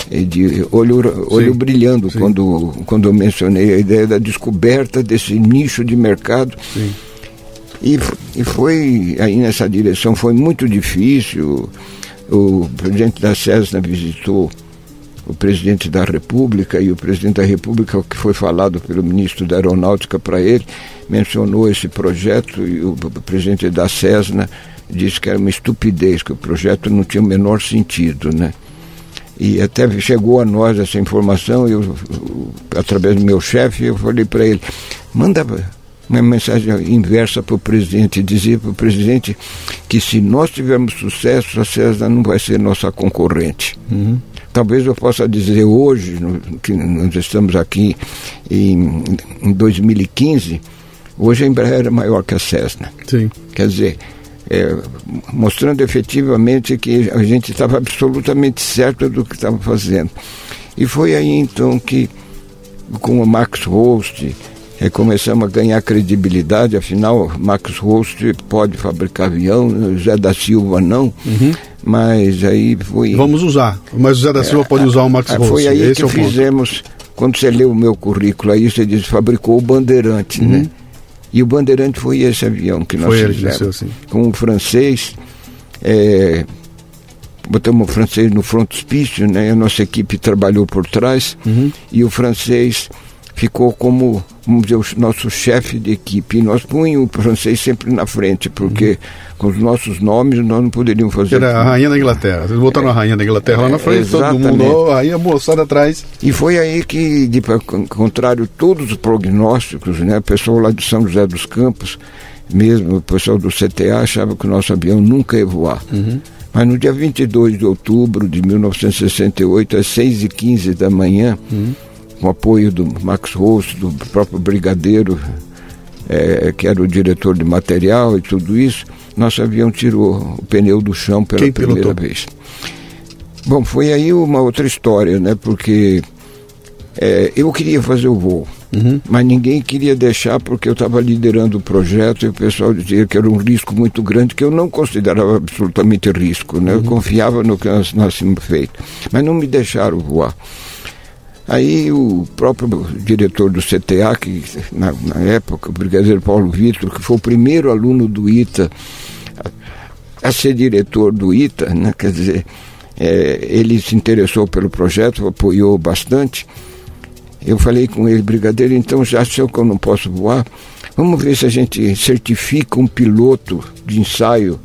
de olho, olho sim, brilhando sim. Quando, quando eu mencionei a ideia da descoberta desse nicho de mercado. Sim. E, e foi aí nessa direção, foi muito difícil. O presidente da Cessna visitou o presidente da República e o presidente da República, o que foi falado pelo ministro da Aeronáutica para ele, mencionou esse projeto e o presidente da Cessna disse que era uma estupidez, que o projeto não tinha o menor sentido, né? E até chegou a nós essa informação, eu, através do meu chefe, eu falei para ele, manda uma mensagem inversa para o presidente, dizer para o presidente que se nós tivermos sucesso, a César não vai ser nossa concorrente. Uhum. Talvez eu possa dizer hoje, que nós estamos aqui em, em 2015, hoje a Embraer é maior que a Cessna. Sim. Quer dizer, é, mostrando efetivamente que a gente estava absolutamente certo do que estava fazendo. E foi aí então que, com o Max Host, é, começamos a ganhar credibilidade, afinal, Max Host pode fabricar avião, José da Silva não, uhum. mas aí foi... Vamos usar, mas o José da Silva é, pode usar o Max Host. Foi aí Esse que é fizemos, quando você leu o meu currículo aí, você diz, fabricou o Bandeirante, uhum. né? E o Bandeirante foi esse avião que nós foi fizemos. Ele, assim. Com o francês, é, botamos o francês no frontispício, né? A nossa equipe trabalhou por trás uhum. e o francês ficou como, vamos dizer, o nosso chefe de equipe. E nós punhamos o francês sempre na frente, porque uhum. com os nossos nomes nós não poderíamos fazer. Era a rainha da Inglaterra. Vocês botaram é, a rainha da Inglaterra é, lá na frente, exatamente. todo mundo, a rainha moçada atrás. E foi aí que, de contrário, todos os prognósticos, né, o pessoal lá de São José dos Campos, mesmo o pessoal do CTA achava que o nosso avião nunca ia voar. Uhum. Mas no dia 22 de outubro de 1968, às 6h15 da manhã, uhum com apoio do Max Rosso, do próprio Brigadeiro, é, que era o diretor de material e tudo isso, nosso avião tirou o pneu do chão pela Quem primeira pilotou? vez. Bom, foi aí uma outra história, né? Porque é, eu queria fazer o voo, uhum. mas ninguém queria deixar porque eu estava liderando o projeto e o pessoal dizia que era um risco muito grande que eu não considerava absolutamente risco, né? Uhum. Eu confiava no que nós, nós tínhamos feito, mas não me deixaram voar. Aí o próprio diretor do CTA, que na, na época, o brigadeiro Paulo Vitor, que foi o primeiro aluno do ITA a, a ser diretor do ITA, né? quer dizer, é, ele se interessou pelo projeto, apoiou bastante. Eu falei com ele, brigadeiro, então já sei que eu não posso voar, vamos ver se a gente certifica um piloto de ensaio.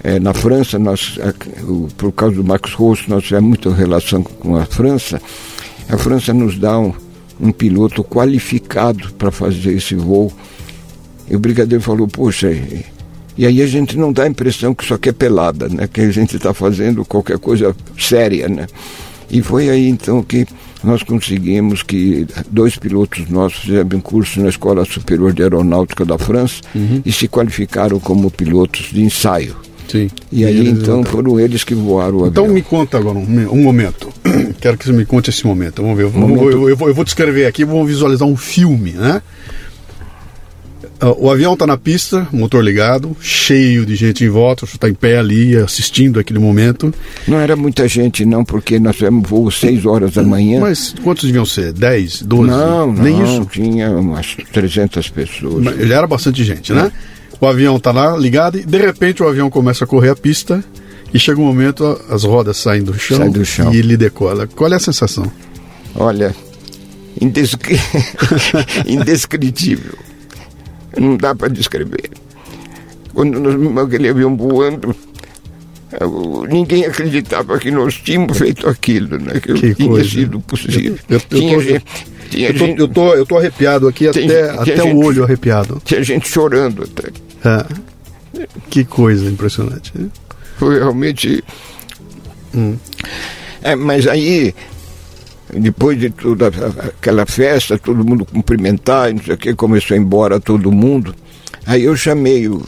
É, na França, nós, por causa do Max Rosso, nós tivemos muita relação com a França a França nos dá um, um piloto qualificado para fazer esse voo. E o brigadeiro falou, poxa, e, e, aí a gente não dá a impressão que isso aqui é pelada, né? Que a gente está fazendo qualquer coisa séria, né? E foi aí então que nós conseguimos que dois pilotos nossos fizeram um curso na Escola Superior de Aeronáutica da França uhum. e se qualificaram como pilotos de ensaio. Sim. E, e aí então foram eles que voaram o Então avião. me conta agora um, um, momento. Quero que você me conte esse momento. Vamos ver. Eu, momento... eu, eu, vou, eu vou descrever aqui, vamos visualizar um filme, né? Ah, o avião está na pista, motor ligado, cheio de gente em volta, você está em pé ali assistindo aquele momento. Não era muita gente não, porque nós tivemos voo 6 horas da manhã. Mas quantos deviam ser? 10, 12? Não, não, Nem isso? tinha umas 300 pessoas. Mas ele era bastante gente, né? É. O avião está lá ligado e de repente o avião começa a correr a pista e chega um momento as rodas saem do chão, Sai do chão. e ele decola. Qual é a sensação? Olha, indescri... indescritível. Não dá para descrever. Quando nós vimos aquele avião voando, ninguém acreditava que nós tínhamos feito aquilo, né? que, que tinha coisa. sido possível. Eu, eu, tinha tô, gente, tinha eu, tô, gente, eu, tô, eu tô arrepiado aqui até, até gente, o olho arrepiado. Tinha gente chorando até. É. Que coisa impressionante. Foi realmente. Hum. É, mas aí depois de toda aquela festa, todo mundo cumprimentar, não sei o que, começou a ir embora todo mundo. Aí eu chamei o,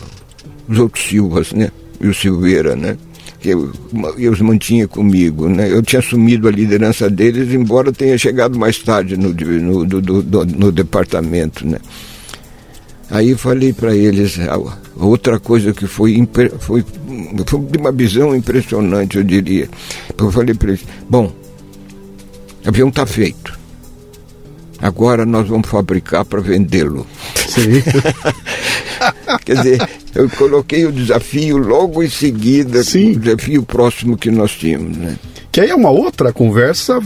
os outros Silvas, né? E o Silveira, né? Que eu, eu os mantinha comigo, né? Eu tinha assumido a liderança deles, embora tenha chegado mais tarde no, no, do, do, no departamento, né? Aí falei para eles outra coisa que foi, foi, foi de uma visão impressionante, eu diria. Eu falei para eles, bom, o avião está feito. Agora nós vamos fabricar para vendê-lo. Quer dizer, eu coloquei o desafio logo em seguida, Sim. o desafio próximo que nós tínhamos, né? Que aí é uma outra conversa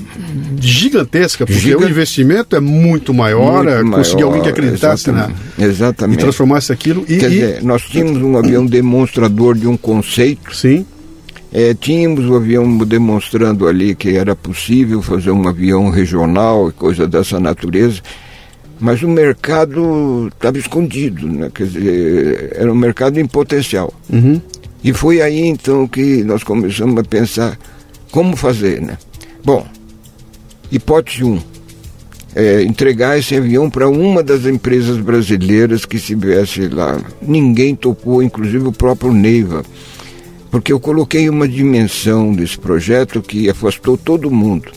gigantesca, porque Gigant... o investimento é muito maior, muito é conseguir alguém que acreditasse exatamente, na, exatamente. e transformasse aquilo. E, Quer e... dizer, nós tínhamos um avião demonstrador de um conceito. Sim. É, tínhamos o avião demonstrando ali que era possível fazer um avião regional e coisa dessa natureza, mas o mercado estava escondido, né? quer dizer, era um mercado em potencial. Uhum. E foi aí então que nós começamos a pensar como fazer, né? Bom, hipótese 1. Um, é, entregar esse avião para uma das empresas brasileiras que estivesse lá. Ninguém topou, inclusive o próprio Neiva, porque eu coloquei uma dimensão desse projeto que afastou todo mundo,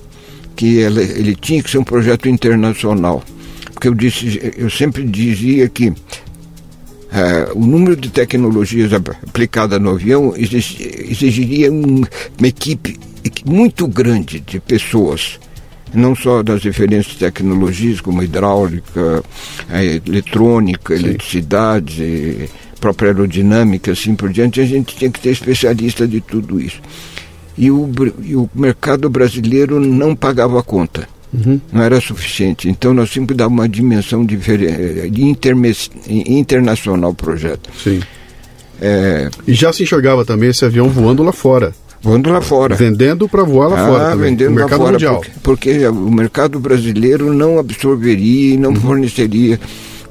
que ele, ele tinha que ser um projeto internacional. Porque eu, disse, eu sempre dizia que Uh, o número de tecnologias aplicadas no avião exigiria uma equipe muito grande de pessoas, não só das diferentes tecnologias como hidráulica, eletrônica, Sim. eletricidade, própria aerodinâmica, assim por diante, a gente tinha que ter especialista de tudo isso. E o, e o mercado brasileiro não pagava a conta. Uhum. Não era suficiente. Então nós tínhamos que dar uma dimensão diferente, internacional ao projeto. Sim. É... E já se enxergava também esse avião voando lá fora. Voando lá fora. Vendendo para voar lá ah, fora também. Vendendo no mercado fora, mundial. Porque, porque, o mercado brasileiro não absorveria e não uhum. forneceria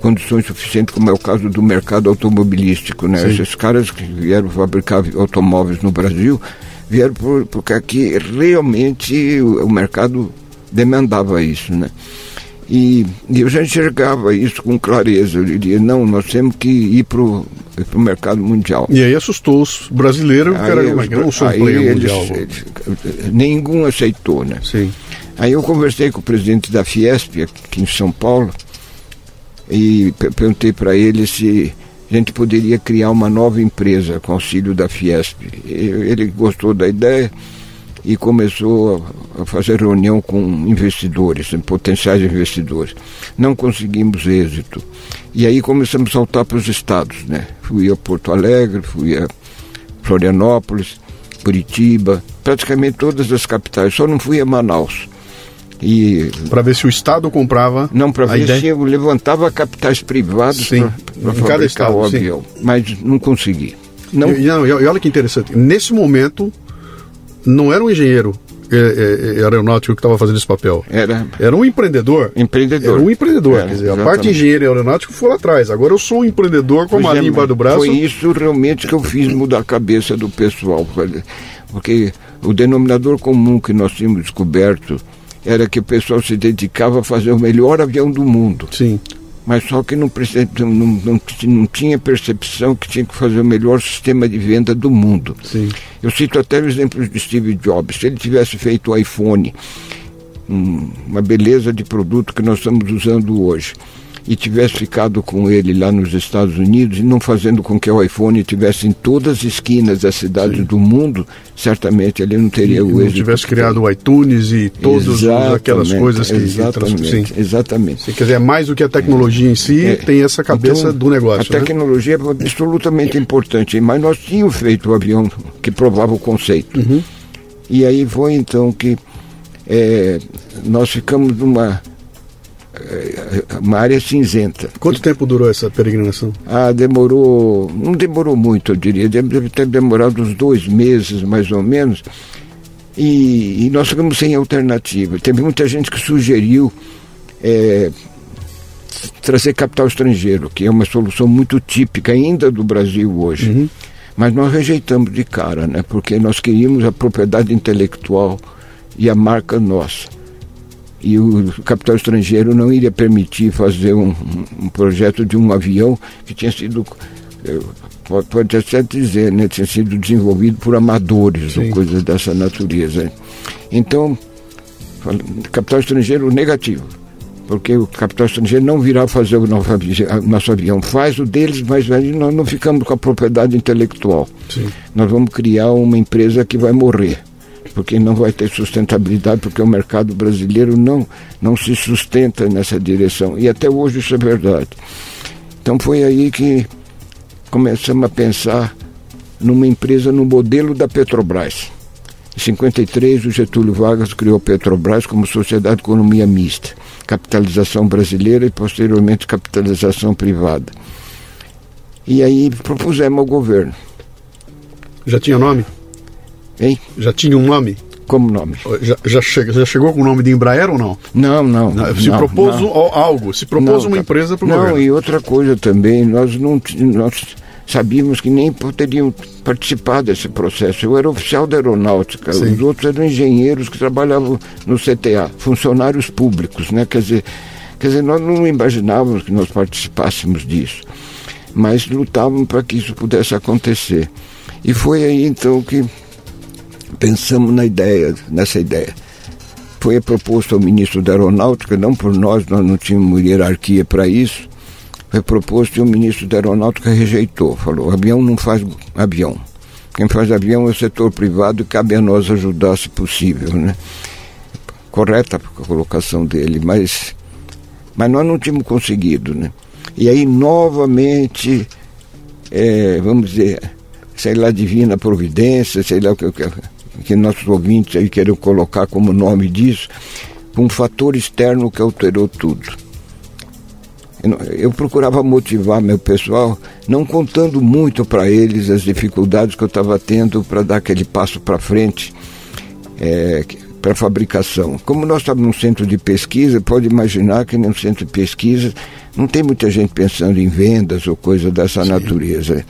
condições suficientes, como é o caso do mercado automobilístico. Né? Esses caras que vieram fabricar automóveis no Brasil vieram por, porque aqui realmente o, o mercado demandava isso. Né? E, e, eu já enxergava isso com clareza. Eu diria, não, nós temos que ir para o mercado mundial. E aí assustou os brasileiros, aí, cara, mas não sou um player mundial. Eles, nenhum aceitou, né? Sim. Aí eu conversei com o presidente da Fiesp, aqui em São Paulo, e perguntei para ele se a gente poderia criar uma nova empresa com auxílio da Fiesp. Ele gostou da ideia e começou a fazer reunião com investidores, potenciais investidores. Não conseguimos êxito. E aí começamos a saltar para os estados, né? Fui a Porto Alegre, fui a Florianópolis, Curitiba, praticamente todas as capitais, só não fui a Manaus. E para ver se o estado comprava não para ver ideia? se eu levantava capitais privados para fabricar estado, o avião sim. mas não consegui não... E, não, e olha que interessante nesse momento não era um engenheiro é, é, é aeronáutico que estava fazendo esse papel. Era. Era um empreendedor. Empreendedor. Era um empreendedor. Era, quer dizer, a parte de engenheiro aeronáutico foi lá atrás. Agora eu sou um empreendedor com a malinha é, embaixo do braço. Foi isso realmente que eu fiz mudar a cabeça do pessoal. Porque o denominador comum que nós tínhamos descoberto era que o pessoal se dedicava a fazer o melhor avião do mundo. Sim mas só que não, não, não, não, tinha percepção que tinha que fazer o melhor sistema de venda do mundo. Sim. Eu cito até o exemplo de Steve Jobs. Se ele tivesse feito o iPhone, uma beleza de produto que nós estamos usando hoje, e tivesse ficado com ele lá nos Estados Unidos e não fazendo com que o iPhone tivesse em todas as esquinas das cidades Sim. do mundo, certamente ele não teria e o êxito. tivesse criado o iTunes e todas aquelas coisas que exatamente, Sim. exatamente. Dizer, é mais do que a tecnologia em si, é, tem essa cabeça então, do negócio. A né? tecnologia é absolutamente importante, mas nós tínhamos feito o avião que provava o conceito. Uhum. E aí foi então que é, nós ficamos numa uma área cinzenta. Quanto tempo durou essa peregrinação? Ah, demorou, não demorou muito, eu diria, deve ter demorado uns dois meses, mais ou menos, e, e nós ficamos sem alternativa. Teve muita gente que sugeriu é, trazer capital estrangeiro, que é uma solução muito típica ainda do Brasil hoje. Uhum. Mas nós rejeitamos de cara, né? Porque nós queríamos a propriedade intelectual e a marca nossa. E o capital estrangeiro não iria permitir fazer um, um projeto de um avião que tinha sido eh, pode, pode até dizer, né, tinha sido desenvolvido por amadores Sim. ou coisas dessa natureza. Então, capital estrangeiro negativo, porque o capital estrangeiro não virá fazer o nosso, nosso avião, faz o deles, mas nós não ficamos com a propriedade intelectual. Sim. Nós vamos criar uma empresa que vai morrer porque não vai ter sustentabilidade, porque o mercado brasileiro não, não se sustenta nessa direção. E até hoje isso é verdade. Então foi aí que começamos a pensar numa empresa no modelo da Petrobras. Em 53, o Getúlio Vargas criou a Petrobras como sociedade de economia mista, capitalização brasileira e posteriormente capitalização privada. E aí propusemos ao governo. Já tinha nome? Hein? Já tinha um nome? Como nome? Já, já, chega, já chegou com o nome de Embraer ou não? Não, não. não se não, propôs não. algo, se propôs uma empresa para o Não, e outra coisa também, nós não nós sabíamos que nem poderiam participar desse processo. Eu era oficial da aeronáutica, Sim. os outros eram engenheiros que trabalhavam no CTA, funcionários públicos, né? Quer dizer, quer dizer, nós não imaginávamos que nós participássemos disso, mas lutávamos para que isso pudesse acontecer. E foi aí então que pensamos na ideia, nessa ideia. Foi proposto ao ministro da Aeronáutica, não por nós, nós não tínhamos hierarquia para isso. Foi proposto e o ministro da Aeronáutica rejeitou. Falou: avião não faz avião. Quem faz avião é o setor privado e cabe a nós ajudar se possível. Né? Correta a colocação dele, mas, mas nós não tínhamos conseguido. Né? E aí, novamente, é, vamos dizer, sei lá, divina providência, sei lá o que, que nossos ouvintes aí querem colocar como nome disso, um fator externo que alterou tudo. Eu procurava motivar meu pessoal, não contando muito para eles as dificuldades que eu estava tendo para dar aquele passo para frente é, para a fabricação. Como nós estávamos num centro de pesquisa, pode imaginar que num centro de pesquisa não tem muita gente pensando em vendas ou coisa dessa Sim. natureza.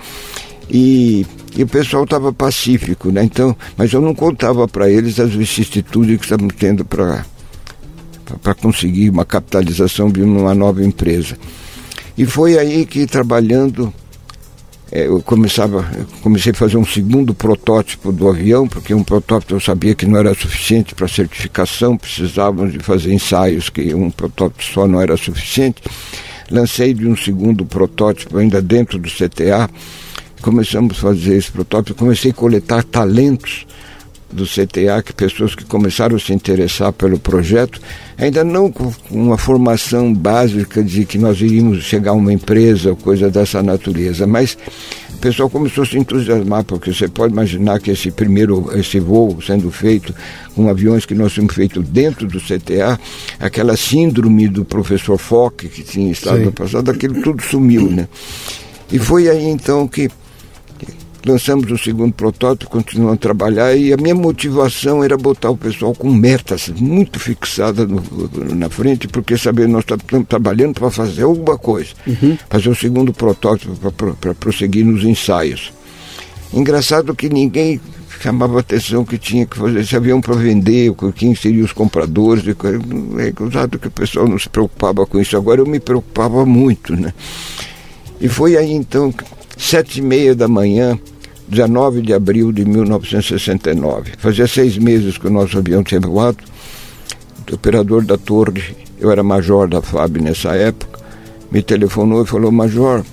E e o pessoal estava pacífico, né? Então, mas eu não contava para eles as vicissitudes que estamos tendo para para conseguir uma capitalização de uma nova empresa. E foi aí que trabalhando é, eu começava, eu comecei a fazer um segundo protótipo do avião, porque um protótipo eu sabia que não era suficiente para certificação, precisávamos de fazer ensaios, que um protótipo só não era suficiente. Lancei de um segundo protótipo ainda dentro do CTA, começamos a fazer esse protótipo, comecei a coletar talentos do CTA, que pessoas que começaram a se interessar pelo projeto, ainda não com uma formação básica de que nós iríamos chegar a uma empresa ou coisa dessa natureza, mas o pessoal começou a se entusiasmar, porque você pode imaginar que esse primeiro, esse voo sendo feito com aviões que nós tínhamos feito dentro do CTA, aquela síndrome do professor Fock que tinha estado Sim. no passado, aquilo tudo sumiu, né? E foi aí então que lançamos o segundo protótipo, continuamos a trabalhar e a minha motivação era botar o pessoal com metas muito fixadas no, na frente, porque saber nós estamos trabalhando para fazer alguma coisa, uhum. fazer o segundo protótipo para prosseguir nos ensaios. Engraçado que ninguém chamava atenção que tinha que fazer esse avião para vender, quem seriam os compradores, é usado que o pessoal não se preocupava com isso. Agora eu me preocupava muito, né? E foi aí então, sete e meia da manhã, 19 de abril de 1969. Fazia seis meses que o nosso avião tinha voado. O operador da torre, eu era major da FAB nessa época, me telefonou e falou: Major,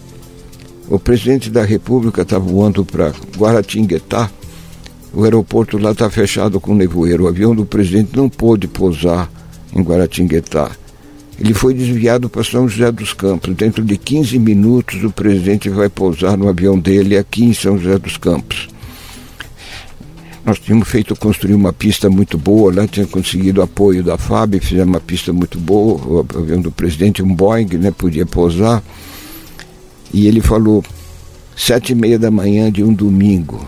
o presidente da República está voando para Guaratinguetá. O aeroporto lá está fechado com nevoeiro. O avião do presidente não pôde pousar em Guaratinguetá. Ele foi desviado para São José dos Campos. Dentro de 15 minutos, o presidente vai pousar no avião dele aqui em São José dos Campos. Nós tínhamos feito construir uma pista muito boa, lá tinha conseguido apoio da FAB, fizemos uma pista muito boa, o avião do presidente, um Boeing, né, podia pousar. E ele falou, sete e meia da manhã de um domingo,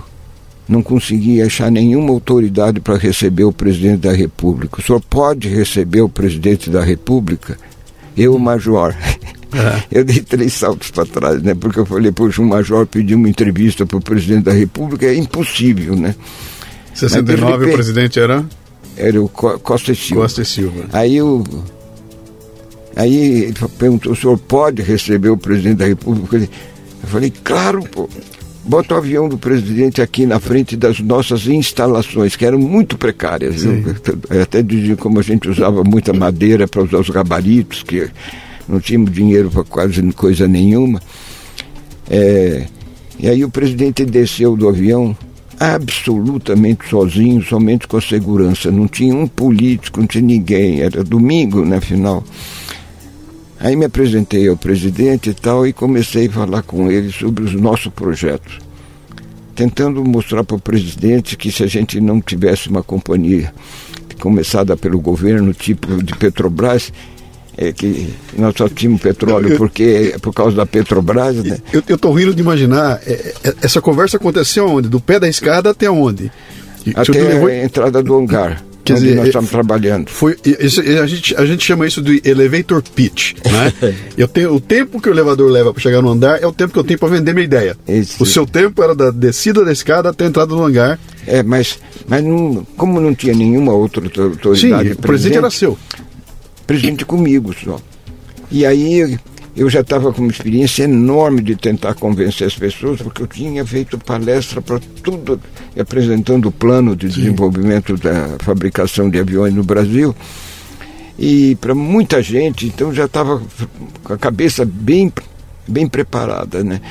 não conseguia achar nenhuma autoridade para receber o presidente da República. O senhor pode receber o presidente da República? Eu, major. É. Eu dei três saltos para trás, né? Porque eu falei, poxa, um major pediu uma entrevista para o presidente da República, é impossível, né? 69 repente, o presidente era? Era o Costa e Silva. Costa e Silva. Aí o. Aí ele perguntou, o senhor pode receber o presidente da República? Eu falei, claro, pô. Bota o avião do presidente aqui na frente das nossas instalações, que eram muito precárias. Até dizia como a gente usava muita madeira para usar os gabaritos, que não tínhamos dinheiro para quase coisa nenhuma. É, e aí o presidente desceu do avião absolutamente sozinho, somente com a segurança. Não tinha um político, não tinha ninguém. Era domingo, né, final. Aí me apresentei ao presidente e tal e comecei a falar com ele sobre os nossos projetos. Tentando mostrar para o presidente que se a gente não tivesse uma companhia começada pelo governo, tipo de Petrobras, é que nós só tínhamos petróleo eu, porque é por causa da Petrobras, né? Eu estou rindo de imaginar, é, é, essa conversa aconteceu onde? Do pé da escada até onde? Até levou... a entrada do hangar. Quer onde dizer, nós estamos trabalhando. Foi, isso, a, gente, a gente chama isso de elevator pitch, né? eu tenho, o tempo que o elevador leva para chegar no andar é o tempo que eu tenho para vender minha ideia. Esse... O seu tempo era da descida da escada até a entrada no hangar. É, mas, mas não, como não tinha nenhuma outra autoridade Sim, o presente era seu presidente comigo só. E aí eu já estava com uma experiência enorme de tentar convencer as pessoas, porque eu tinha feito palestra para tudo, apresentando o plano de Sim. desenvolvimento da fabricação de aviões no Brasil. E para muita gente, então já estava com a cabeça bem, bem preparada, né?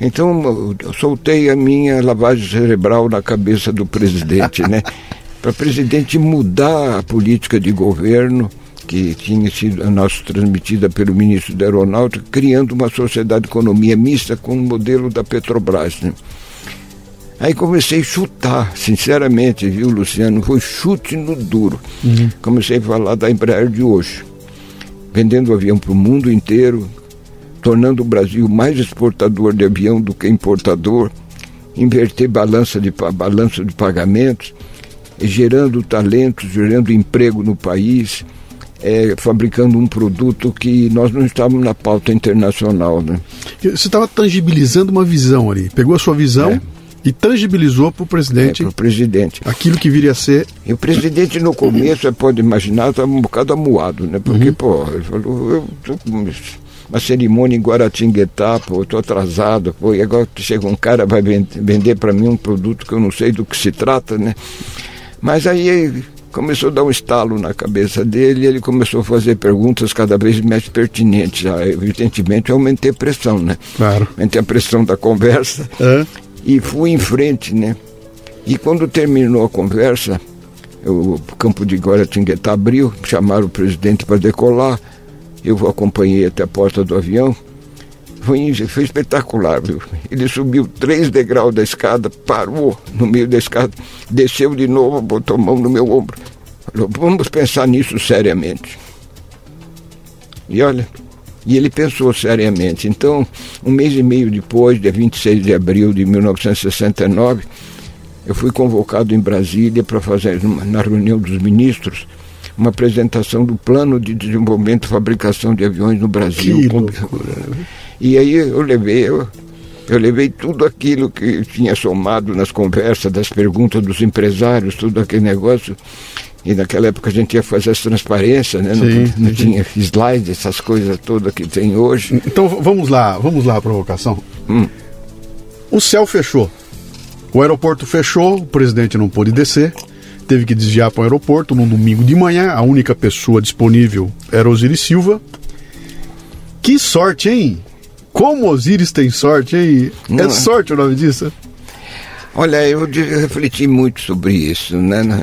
Então eu soltei a minha lavagem cerebral na cabeça do presidente, né? Para o presidente mudar a política de governo que tinha sido a nossa transmitida pelo ministro da Aeronáutica, criando uma sociedade de economia mista com o modelo da Petrobras. Né? Aí comecei a chutar, sinceramente, viu, Luciano? Foi chute no duro. Uhum. Comecei a falar da Embraer de hoje, vendendo avião para o mundo inteiro, tornando o Brasil mais exportador de avião do que importador, inverter balança de, balança de pagamentos, gerando talentos, gerando emprego no país é, fabricando um produto que nós não estávamos na pauta internacional. Né? Você estava tangibilizando uma visão ali, pegou a sua visão é. e tangibilizou para o presidente, é, presidente aquilo que viria a ser. E o presidente no começo, você pode imaginar, estava um bocado amuado, né? porque, uhum. pô, ele falou, eu tô com uma cerimônia em Guaratinguetá, pô, estou atrasado, pô, e agora chega um cara vai vender para mim um produto que eu não sei do que se trata, né? Mas aí começou a dar um estalo na cabeça dele e ele começou a fazer perguntas cada vez mais pertinentes. Ah, evidentemente, eu aumentei a pressão, né? Claro. Aumentei a pressão da conversa é. e fui em frente, né? E quando terminou a conversa, o campo de Guaratinguetá abriu, chamaram o presidente para decolar, eu acompanhei até a porta do avião, foi, foi espetacular, viu? Ele subiu três degraus da escada, parou no meio da escada, desceu de novo, botou a mão no meu ombro. Falou, vamos pensar nisso seriamente. E olha, e ele pensou seriamente. Então, um mês e meio depois, dia 26 de abril de 1969, eu fui convocado em Brasília para fazer, na reunião dos ministros, uma apresentação do plano de desenvolvimento e fabricação de aviões no Brasil. Que loucura. E aí eu levei, eu, eu levei tudo aquilo que tinha somado nas conversas, das perguntas dos empresários, tudo aquele negócio. E naquela época a gente ia fazer as transparências, né? Sim, não, não tinha slides, essas coisas todas que tem hoje. Então vamos lá, vamos lá a provocação. Hum. O céu fechou. O aeroporto fechou, o presidente não pôde descer, teve que desviar para o aeroporto num domingo de manhã. A única pessoa disponível era Osiris Silva. Que sorte, hein? Como Osiris tem sorte, hein? É, é sorte o nome disso? Olha, eu refleti muito sobre isso, né?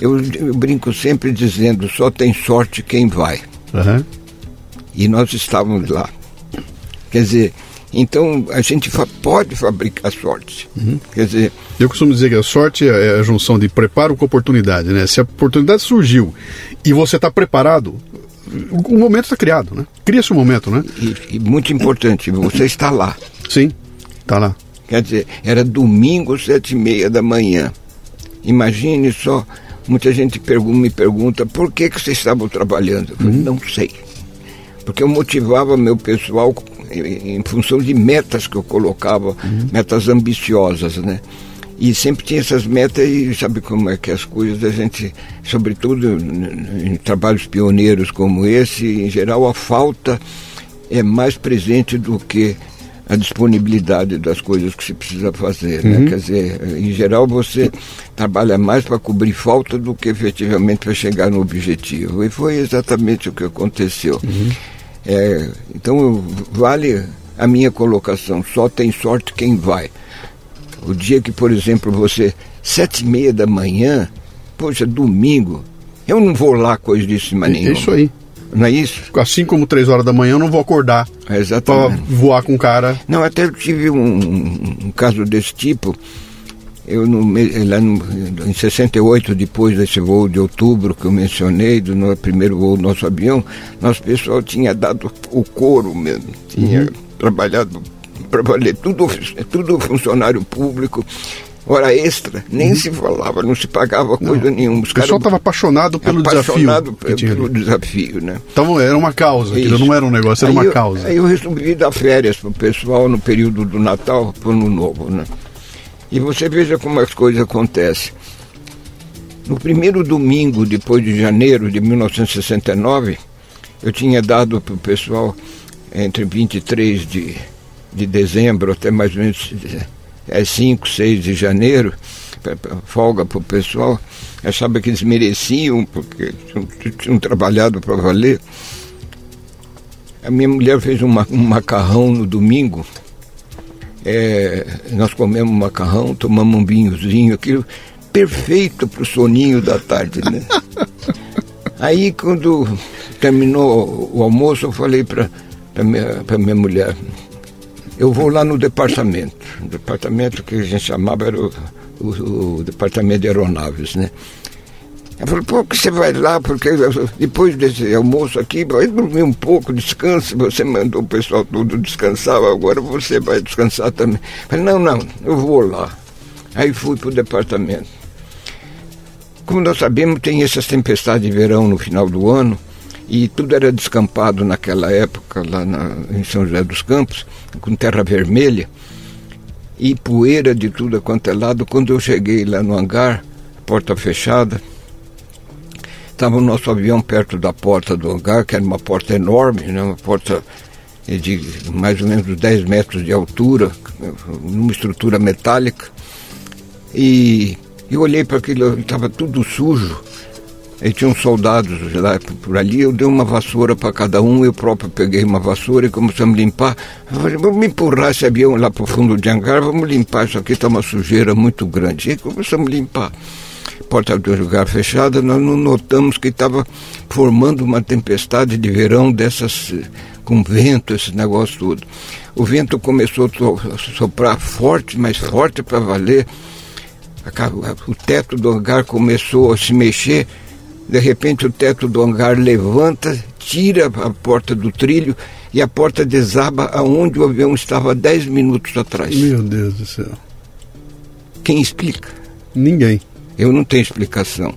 Eu, eu brinco sempre dizendo, só tem sorte quem vai. Uhum. E nós estávamos lá. Quer dizer, então a gente fa pode fabricar sorte. Uhum. Quer dizer. Eu costumo dizer que a sorte é a junção de preparo com oportunidade, né? Se a oportunidade surgiu e você está preparado, o momento está criado, né? Cria-se um momento, né? E, e, muito importante, você está lá. Sim, está lá. Quer dizer, era domingo, sete e meia da manhã. Imagine só, muita gente pergunta, me pergunta por que, que vocês estavam trabalhando. Eu falei, uhum. não sei. Porque eu motivava meu pessoal em, em função de metas que eu colocava, uhum. metas ambiciosas, né? E sempre tinha essas metas e sabe como é que as coisas a gente, sobretudo em trabalhos pioneiros como esse, em geral a falta é mais presente do que a disponibilidade das coisas que se precisa fazer. Né? Uhum. Quer dizer, em geral você trabalha mais para cobrir falta do que efetivamente para chegar no objetivo. E foi exatamente o que aconteceu. Uhum. É, então vale a minha colocação, só tem sorte quem vai. O dia que, por exemplo, você, sete e meia da manhã, poxa, domingo, eu não vou lá coisa de cima nenhuma. É isso aí. Não é isso? Assim como três horas da manhã, eu não vou acordar é exatamente. para voar com o cara. Não, até eu tive um, um caso desse tipo. Eu no, lá no, em 68, depois desse voo de outubro que eu mencionei, do no, primeiro voo do nosso avião, nosso pessoal tinha dado o couro mesmo, tinha uhum. trabalhado para valer, tudo, tudo funcionário público, hora extra, nem uhum. se falava, não se pagava coisa não. nenhuma. Os o pessoal estava apaixonado pelo apaixonado desafio. pelo desafio, né? Então era uma causa, aquilo não era um negócio, era aí uma eu, causa. Aí eu resolvi dar férias para o pessoal no período do Natal para o Ano Novo, né? E você veja como as coisas acontecem. No primeiro domingo, depois de janeiro de 1969, eu tinha dado para o pessoal entre 23 de, de dezembro até mais ou menos é 5, 6 de janeiro, folga para o pessoal, achava que eles mereciam, porque tinham, tinham trabalhado para valer. A minha mulher fez um macarrão no domingo, é, nós comemos macarrão, tomamos um vinhozinho, aquilo perfeito para o soninho da tarde, né? Aí quando terminou o almoço, eu falei para minha, minha mulher, eu vou lá no departamento, o departamento que a gente chamava era o, o, o departamento de aeronaves, né? Eu falei, pô, que você vai lá, porque depois desse almoço aqui, vai dormir um pouco, descanse, você mandou o pessoal todo descansar, agora você vai descansar também. Eu falei, não, não, eu vou lá. Aí fui para o departamento. Como nós sabemos, tem essas tempestades de verão no final do ano, e tudo era descampado naquela época, lá na, em São José dos Campos, com terra vermelha, e poeira de tudo quanto é lado. Quando eu cheguei lá no hangar, porta fechada, Estava o nosso avião perto da porta do hangar, que era uma porta enorme, né? uma porta de mais ou menos 10 metros de altura, numa estrutura metálica. E eu olhei para aquilo, estava tudo sujo. E tinham soldados lá por ali, eu dei uma vassoura para cada um, eu próprio peguei uma vassoura e começamos a limpar. Eu falei, vamos empurrar esse avião lá para o fundo de hangar, vamos limpar, isso aqui está uma sujeira muito grande. E começamos a limpar porta do lugar fechada, nós não notamos que estava formando uma tempestade de verão dessas com vento, esse negócio todo. O vento começou a soprar forte, mais forte para valer. O teto do hangar começou a se mexer. De repente, o teto do hangar levanta, tira a porta do trilho e a porta desaba aonde o avião estava 10 minutos atrás. Meu Deus do céu. Quem explica? Ninguém. Eu não tenho explicação.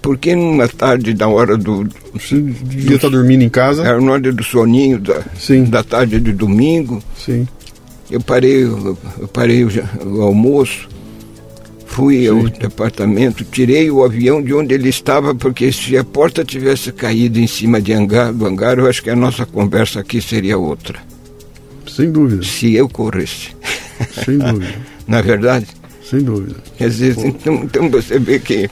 Porque numa tarde da hora do. Você devia estar dormindo em casa? Era na hora do soninho da, Sim. da tarde de domingo. Sim. Eu parei, eu parei o, o almoço, fui Sim. ao departamento, tirei o avião de onde ele estava, porque se a porta tivesse caído em cima de hangar, do hangar, eu acho que a nossa conversa aqui seria outra. Sem dúvida. Se eu corresse. Sem dúvida. Na é verdade? Sem dúvida. Às vezes, então, então você vê que.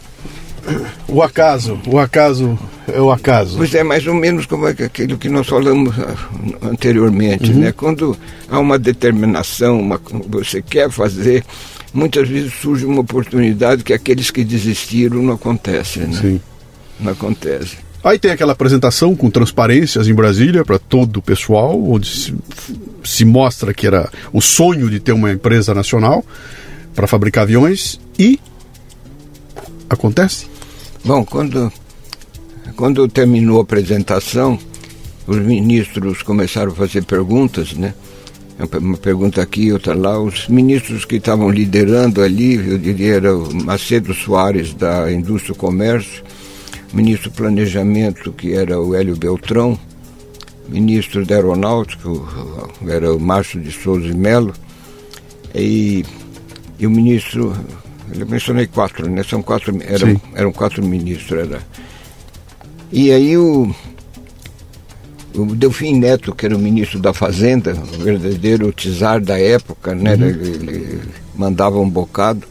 O acaso, o acaso é o acaso. Pois é, mais ou menos como é aquilo que nós falamos ah, anteriormente, uhum. né? Quando há uma determinação, uma, você quer fazer, muitas vezes surge uma oportunidade que aqueles que desistiram não acontece, né? Sim. Não acontece. Aí tem aquela apresentação com transparências em Brasília para todo o pessoal, onde se, se mostra que era o sonho de ter uma empresa nacional para fabricar aviões e acontece? Bom, quando, quando terminou a apresentação, os ministros começaram a fazer perguntas, né? Uma pergunta aqui, outra lá. Os ministros que estavam liderando ali, eu diria, era o Macedo Soares, da Indústria e Comércio, ministro do Planejamento, que era o Hélio Beltrão, ministro da Aeronáutica, era o Márcio de Souza e Melo, e E o ministro, eu mencionei quatro, né? São quatro, eram, eram quatro ministros. Era. E aí o, o Delfim Neto, que era o ministro da Fazenda, o verdadeiro czar da época, né? Uhum. Ele, ele mandava um bocado.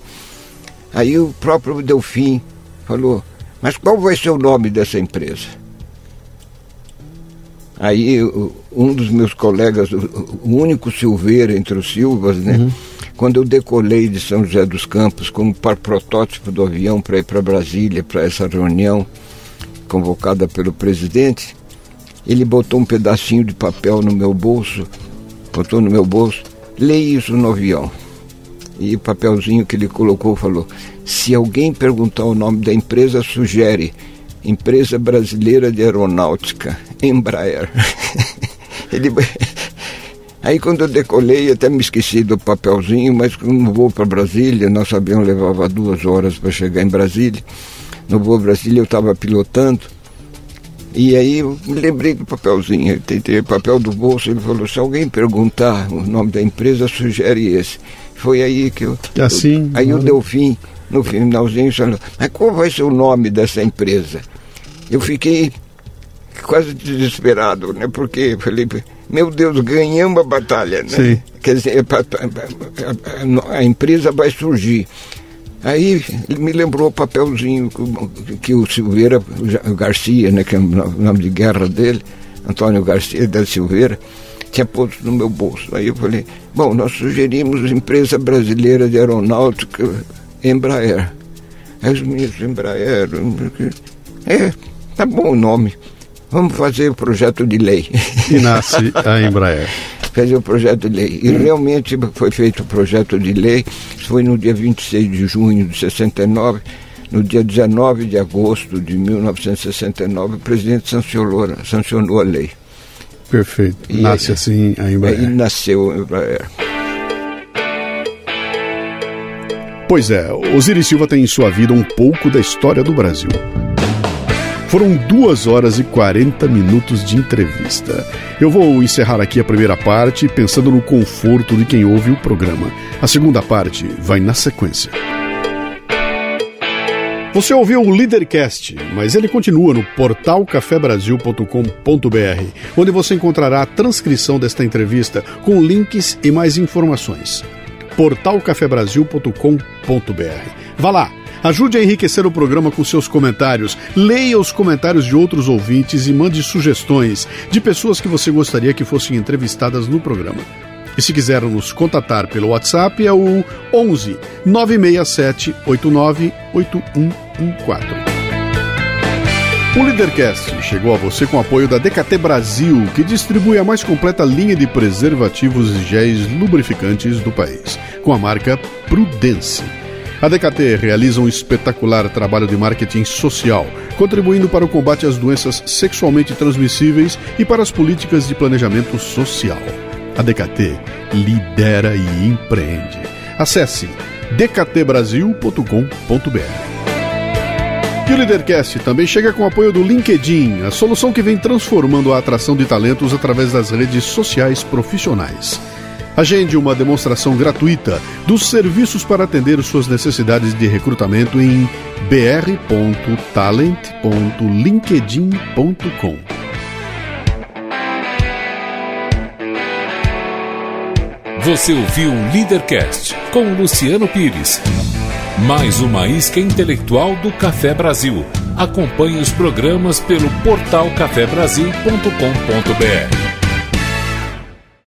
Aí o próprio Delfim falou, mas qual vai ser o nome dessa empresa? Aí um dos meus colegas, o único Silveira entre os Silvas, né? Uhum. Quando eu decolei de São José dos Campos como para protótipo do avião para ir para Brasília, para essa reunião convocada pelo presidente, ele botou um pedacinho de papel no meu bolso, botou no meu bolso, leia isso no avião. E o papelzinho que ele colocou falou: se alguém perguntar o nome da empresa, sugere Empresa Brasileira de Aeronáutica, Embraer. Ele... Aí quando eu decolei, até me esqueci do papelzinho, mas no voo para Brasília, nosso avião levava duas horas para chegar em Brasília. No voo Brasília eu estava pilotando, e aí eu me lembrei do papelzinho, tentei o papel do bolso, ele falou, se alguém perguntar o nome da empresa, sugere esse. Foi aí que eu. Assim. Eu, aí o Delfim, no finalzinho, falou, mas qual vai ser o nome dessa empresa? Eu fiquei quase desesperado, né? Porque falei, meu Deus, ganhamos a batalha, né? Sim. Quer dizer, a, a, a empresa vai surgir. Aí ele me lembrou o papelzinho que, que o Silveira, o Garcia, né, que é o nome de guerra dele, Antônio Garcia da Silveira, tinha posto no meu bolso. Aí eu falei, bom, nós sugerimos empresa brasileira de aeronáutica, Embraer. Aí os meninos, Embraer, é, tá bom o nome. Vamos fazer o projeto de lei. E nasce a Embraer. fazer o projeto de lei. E realmente foi feito o projeto de lei, foi no dia 26 de junho de 69. No dia 19 de agosto de 1969, o presidente sancionou, sancionou a lei. Perfeito. E Nasce assim a Embraer. Aí nasceu a Embraer. Pois é, Osiris Silva tem em sua vida um pouco da história do Brasil. Foram duas horas e 40 minutos de entrevista. Eu vou encerrar aqui a primeira parte pensando no conforto de quem ouve o programa. A segunda parte vai na sequência. Você ouviu o Leadercast, mas ele continua no portal cafebrasil.com.br, onde você encontrará a transcrição desta entrevista com links e mais informações. portalcafebrasil.com.br. Vá lá, ajude a enriquecer o programa com seus comentários, leia os comentários de outros ouvintes e mande sugestões de pessoas que você gostaria que fossem entrevistadas no programa. E se quiser nos contatar pelo WhatsApp é o 11 967 89 8114. O Leadercast chegou a você com apoio da DKT Brasil, que distribui a mais completa linha de preservativos e géis lubrificantes do país, com a marca Prudence. A DKT realiza um espetacular trabalho de marketing social, contribuindo para o combate às doenças sexualmente transmissíveis e para as políticas de planejamento social. A DKT lidera e empreende. Acesse dktbrasil.com.br. E o Leadercast também chega com o apoio do LinkedIn, a solução que vem transformando a atração de talentos através das redes sociais profissionais. Agende uma demonstração gratuita dos serviços para atender suas necessidades de recrutamento em br.talent.linkedin.com. Você ouviu o Leadercast com Luciano Pires. Mais uma isca intelectual do Café Brasil. Acompanhe os programas pelo portal cafebrasil.com.br.